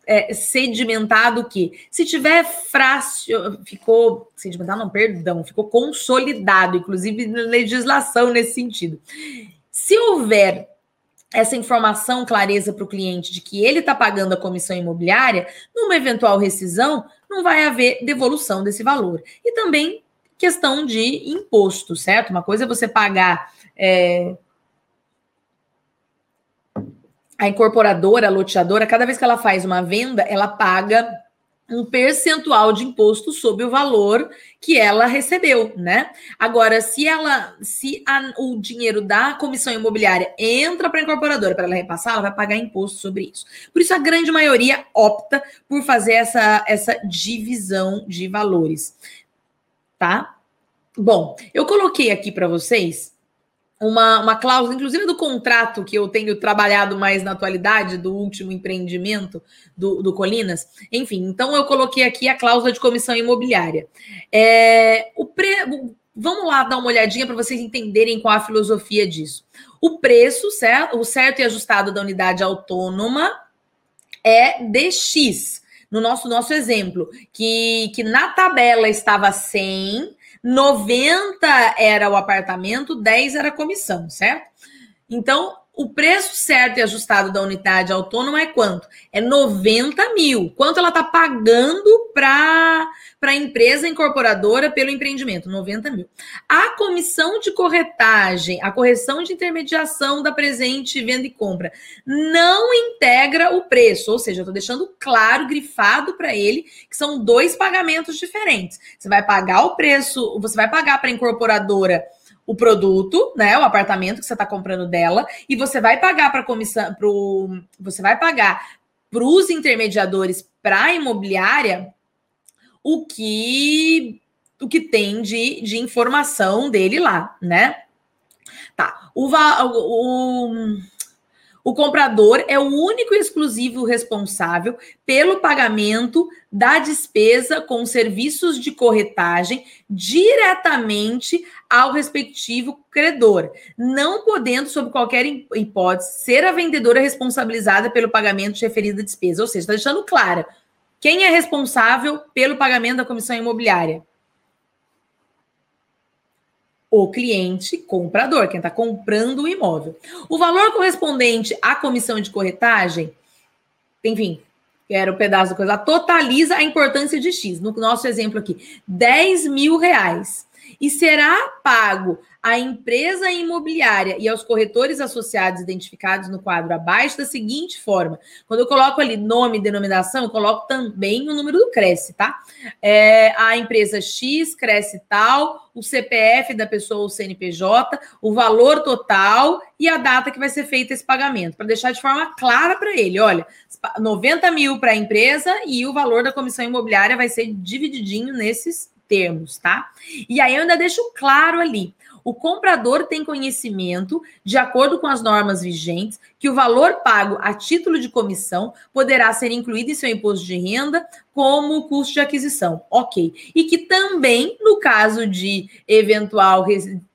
é, sedimentado que se tiver frágil, ficou sedimentado, não, perdão, ficou consolidado, inclusive legislação nesse sentido. Se houver essa informação, clareza para o cliente de que ele está pagando a comissão imobiliária, numa eventual rescisão, não vai haver devolução desse valor. E também questão de imposto, certo? Uma coisa é você pagar. É, a incorporadora, a loteadora, cada vez que ela faz uma venda, ela paga um percentual de imposto sobre o valor que ela recebeu, né? Agora, se ela, se a, o dinheiro da comissão imobiliária entra para a incorporadora para ela repassar, ela vai pagar imposto sobre isso. Por isso a grande maioria opta por fazer essa, essa divisão de valores, tá? Bom, eu coloquei aqui para vocês uma, uma cláusula, inclusive do contrato que eu tenho trabalhado mais na atualidade, do último empreendimento do, do Colinas. Enfim, então eu coloquei aqui a cláusula de comissão imobiliária. É, o pre, vamos lá dar uma olhadinha para vocês entenderem qual a filosofia disso. O preço, certo, o certo e ajustado da unidade autônoma é DX. No nosso, nosso exemplo, que, que na tabela estava 100, 90 era o apartamento, 10 era a comissão, certo? Então, o preço certo e ajustado da unidade autônoma é quanto? É 90 mil. Quanto ela está pagando para a empresa incorporadora pelo empreendimento? 90 mil. A comissão de corretagem, a correção de intermediação da presente venda e compra, não integra o preço. Ou seja, eu estou deixando claro, grifado para ele, que são dois pagamentos diferentes. Você vai pagar o preço, você vai pagar para a incorporadora o produto, né, o apartamento que você está comprando dela, e você vai pagar para comissão, pro, você vai pagar para os intermediadores para a imobiliária o que o que tem de, de informação dele lá, né? Tá. O, o, o comprador é o único e exclusivo responsável pelo pagamento da despesa com serviços de corretagem diretamente ao respectivo credor, não podendo, sob qualquer hipótese, ser a vendedora responsabilizada pelo pagamento de referida despesa. Ou seja, está deixando clara quem é responsável pelo pagamento da comissão imobiliária o cliente comprador, quem está comprando o imóvel. O valor correspondente à comissão de corretagem, enfim, era o pedaço da coisa, totaliza a importância de X. No nosso exemplo aqui, 10 mil reais. E será pago à empresa imobiliária e aos corretores associados identificados no quadro abaixo da seguinte forma. Quando eu coloco ali nome e denominação, eu coloco também o número do Cresce, tá? É, a empresa X, Cresce tal, o CPF da pessoa ou CNPJ, o valor total e a data que vai ser feito esse pagamento, para deixar de forma clara para ele. Olha, 90 mil para a empresa e o valor da comissão imobiliária vai ser divididinho nesses termos, tá? E aí eu ainda deixo claro ali o comprador tem conhecimento, de acordo com as normas vigentes, que o valor pago a título de comissão poderá ser incluído em seu imposto de renda como custo de aquisição. Ok. E que também, no caso de eventual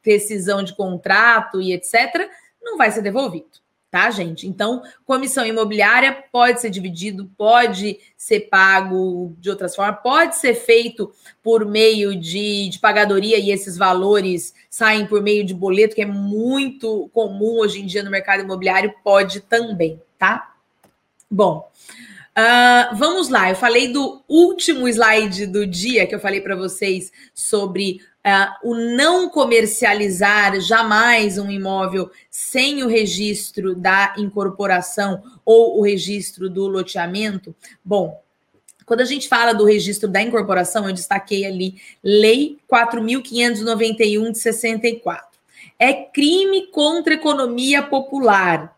rescisão de contrato e etc., não vai ser devolvido tá, gente? Então, comissão imobiliária pode ser dividido, pode ser pago de outras formas, pode ser feito por meio de, de pagadoria e esses valores saem por meio de boleto, que é muito comum hoje em dia no mercado imobiliário, pode também, tá? Bom, Uh, vamos lá, eu falei do último slide do dia que eu falei para vocês sobre uh, o não comercializar jamais um imóvel sem o registro da incorporação ou o registro do loteamento. Bom, quando a gente fala do registro da incorporação, eu destaquei ali Lei 4.591 de 64. É crime contra a economia popular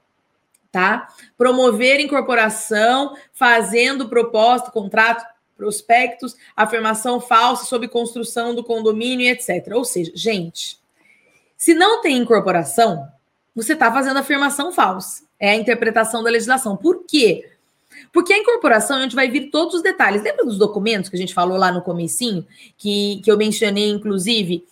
tá? Promover incorporação, fazendo proposta, contrato, prospectos, afirmação falsa sobre construção do condomínio, etc. Ou seja, gente, se não tem incorporação, você está fazendo afirmação falsa. É a interpretação da legislação. Por quê? Porque a incorporação, a gente vai vir todos os detalhes. Lembra dos documentos que a gente falou lá no comecinho? Que, que eu mencionei, inclusive,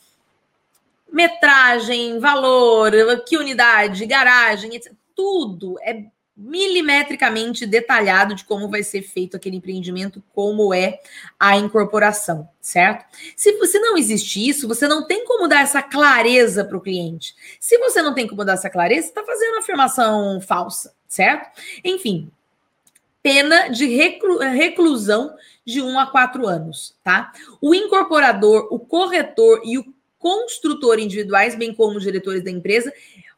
metragem, valor, que unidade, garagem, etc tudo é milimetricamente detalhado de como vai ser feito aquele empreendimento, como é a incorporação, certo? Se você não existe isso, você não tem como dar essa clareza para o cliente. Se você não tem como dar essa clareza, está fazendo afirmação falsa, certo? Enfim, pena de reclu reclusão de um a quatro anos, tá? O incorporador, o corretor e o construtor individuais, bem como os diretores da empresa,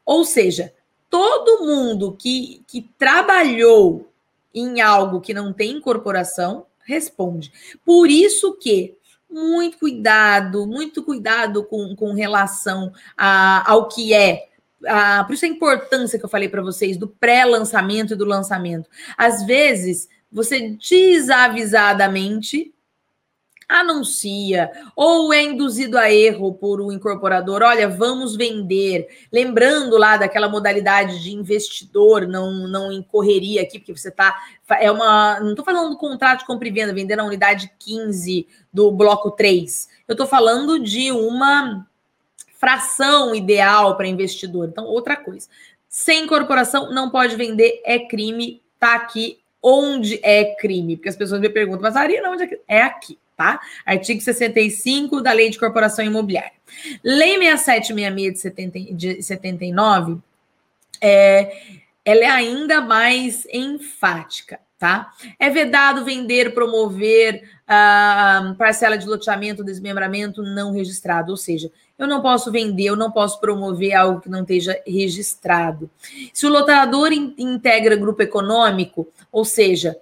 ou seja, todo mundo que, que trabalhou em algo que não tem incorporação responde. Por isso que muito cuidado, muito cuidado com, com relação a, ao que é. A, por isso a importância que eu falei para vocês do pré-lançamento e do lançamento. Às vezes, você desavisadamente anuncia ou é induzido a erro por um incorporador, olha, vamos vender, lembrando lá daquela modalidade de investidor, não não incorreria aqui, porque você está é uma, não estou falando do contrato de compra e venda, vendendo a unidade 15 do bloco 3. Eu estou falando de uma fração ideal para investidor. Então, outra coisa. Sem incorporação não pode vender, é crime, tá aqui onde é crime, porque as pessoas me perguntam, mas Arina, onde é é aqui? Tá? Artigo 65 da Lei de Corporação Imobiliária. Lei 6766 de, 70, de 79, é, ela é ainda mais enfática, tá? É vedado vender, promover uh, parcela de loteamento, desmembramento não registrado, ou seja, eu não posso vender, eu não posso promover algo que não esteja registrado. Se o lotador in, integra grupo econômico, ou seja,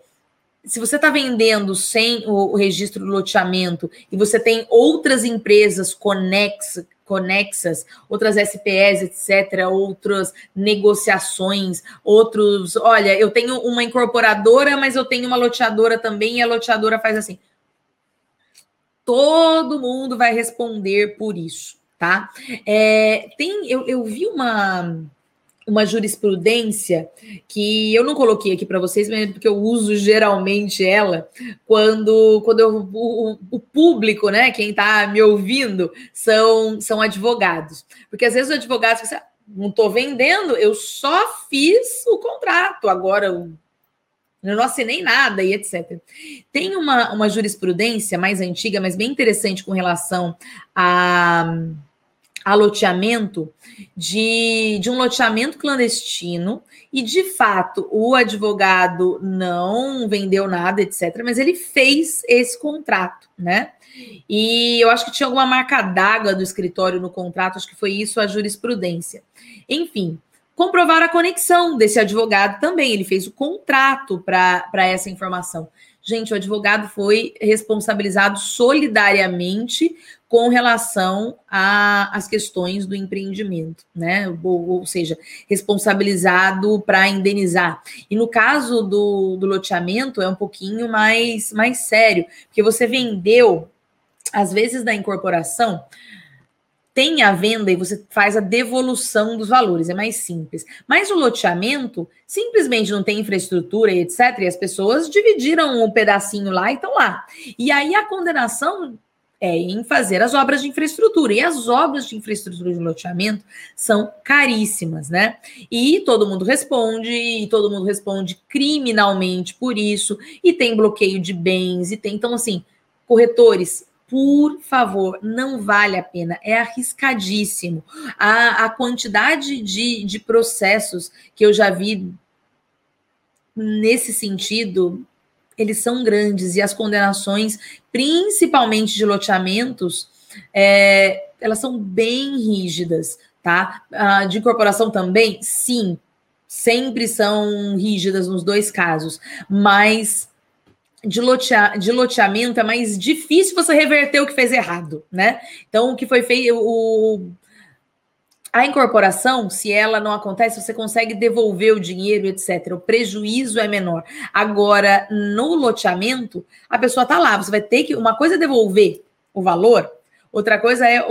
se você está vendendo sem o, registro do loteamento e você tem outras empresas conexas, conexas, outras SPS, etc., outras negociações, outros. Olha, eu tenho uma incorporadora, mas eu tenho uma loteadora também, e a loteadora faz assim. todo mundo vai responder por isso, tá? É, tem, eu, eu vi uma uma jurisprudência que eu não coloquei aqui para vocês, mas porque eu uso geralmente ela quando, quando eu, o, o público, né, quem está me ouvindo, são, são advogados. Porque às vezes os advogados você não estou vendendo, eu só fiz o contrato, agora eu não assinei nada e etc. Tem uma, uma jurisprudência mais antiga, mas bem interessante com relação a a loteamento de, de um loteamento clandestino e de fato o advogado não vendeu nada, etc. Mas ele fez esse contrato, né? E eu acho que tinha alguma marca d'água do escritório no contrato, acho que foi isso a jurisprudência. Enfim, comprovar a conexão desse advogado também. Ele fez o contrato para essa informação. Gente, o advogado foi responsabilizado solidariamente com relação às questões do empreendimento, né? Ou, ou seja, responsabilizado para indenizar. E no caso do, do loteamento é um pouquinho mais, mais sério, porque você vendeu, às vezes, da incorporação, tem a venda e você faz a devolução dos valores, é mais simples. Mas o loteamento simplesmente não tem infraestrutura e etc. E as pessoas dividiram um pedacinho lá e estão lá. E aí a condenação é em fazer as obras de infraestrutura. E as obras de infraestrutura de loteamento são caríssimas, né? E todo mundo responde, e todo mundo responde criminalmente por isso, e tem bloqueio de bens, e tem. Então, assim, corretores, por favor, não vale a pena, é arriscadíssimo. A, a quantidade de, de processos que eu já vi nesse sentido eles são grandes e as condenações, principalmente de loteamentos, é, elas são bem rígidas, tá? De incorporação também, sim, sempre são rígidas nos dois casos, mas de, lotea, de loteamento é mais difícil você reverter o que fez errado, né? Então, o que foi feito, o, a incorporação, se ela não acontece, você consegue devolver o dinheiro, etc. O prejuízo é menor. Agora, no loteamento, a pessoa está lá, você vai ter que. Uma coisa é devolver o valor, outra coisa é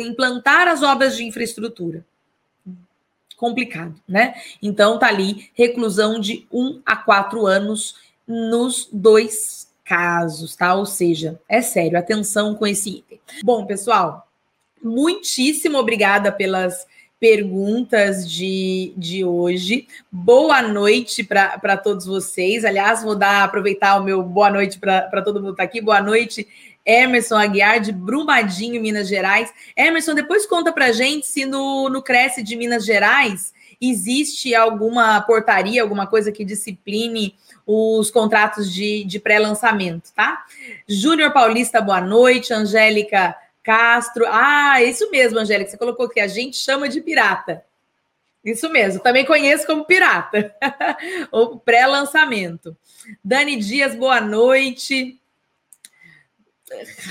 implantar as obras de infraestrutura. Complicado, né? Então, tá ali reclusão de um a quatro anos nos dois casos, tá? Ou seja, é sério, atenção com esse item. Bom, pessoal, muitíssimo obrigada pelas perguntas de, de hoje. Boa noite para todos vocês. Aliás, vou dar aproveitar o meu boa noite para todo mundo que tá aqui. Boa noite, Emerson Aguiar, de Brumadinho, Minas Gerais. Emerson, depois conta para gente se no, no Cresce de Minas Gerais existe alguma portaria, alguma coisa que discipline os contratos de, de pré-lançamento, tá? Júnior Paulista, boa noite. Angélica Castro. Ah, isso mesmo, Angélica, você colocou que a gente chama de pirata. Isso mesmo, também conheço como pirata. [LAUGHS] o pré-lançamento. Dani Dias, boa noite.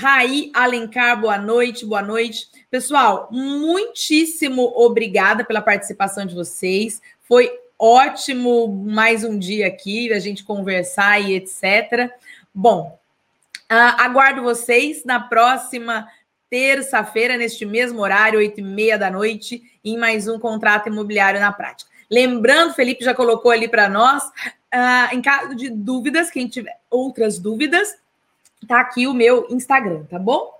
Raí Alencar, boa noite, boa noite. Pessoal, muitíssimo obrigada pela participação de vocês. Foi ótimo mais um dia aqui, a gente conversar e etc. Bom, uh, aguardo vocês na próxima terça-feira, neste mesmo horário, oito e meia da noite, em mais um contrato imobiliário na prática. Lembrando, Felipe já colocou ali para nós, uh, em caso de dúvidas, quem tiver outras dúvidas, tá aqui o meu Instagram, tá bom?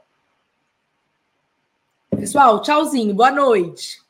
Pessoal, tchauzinho, boa noite.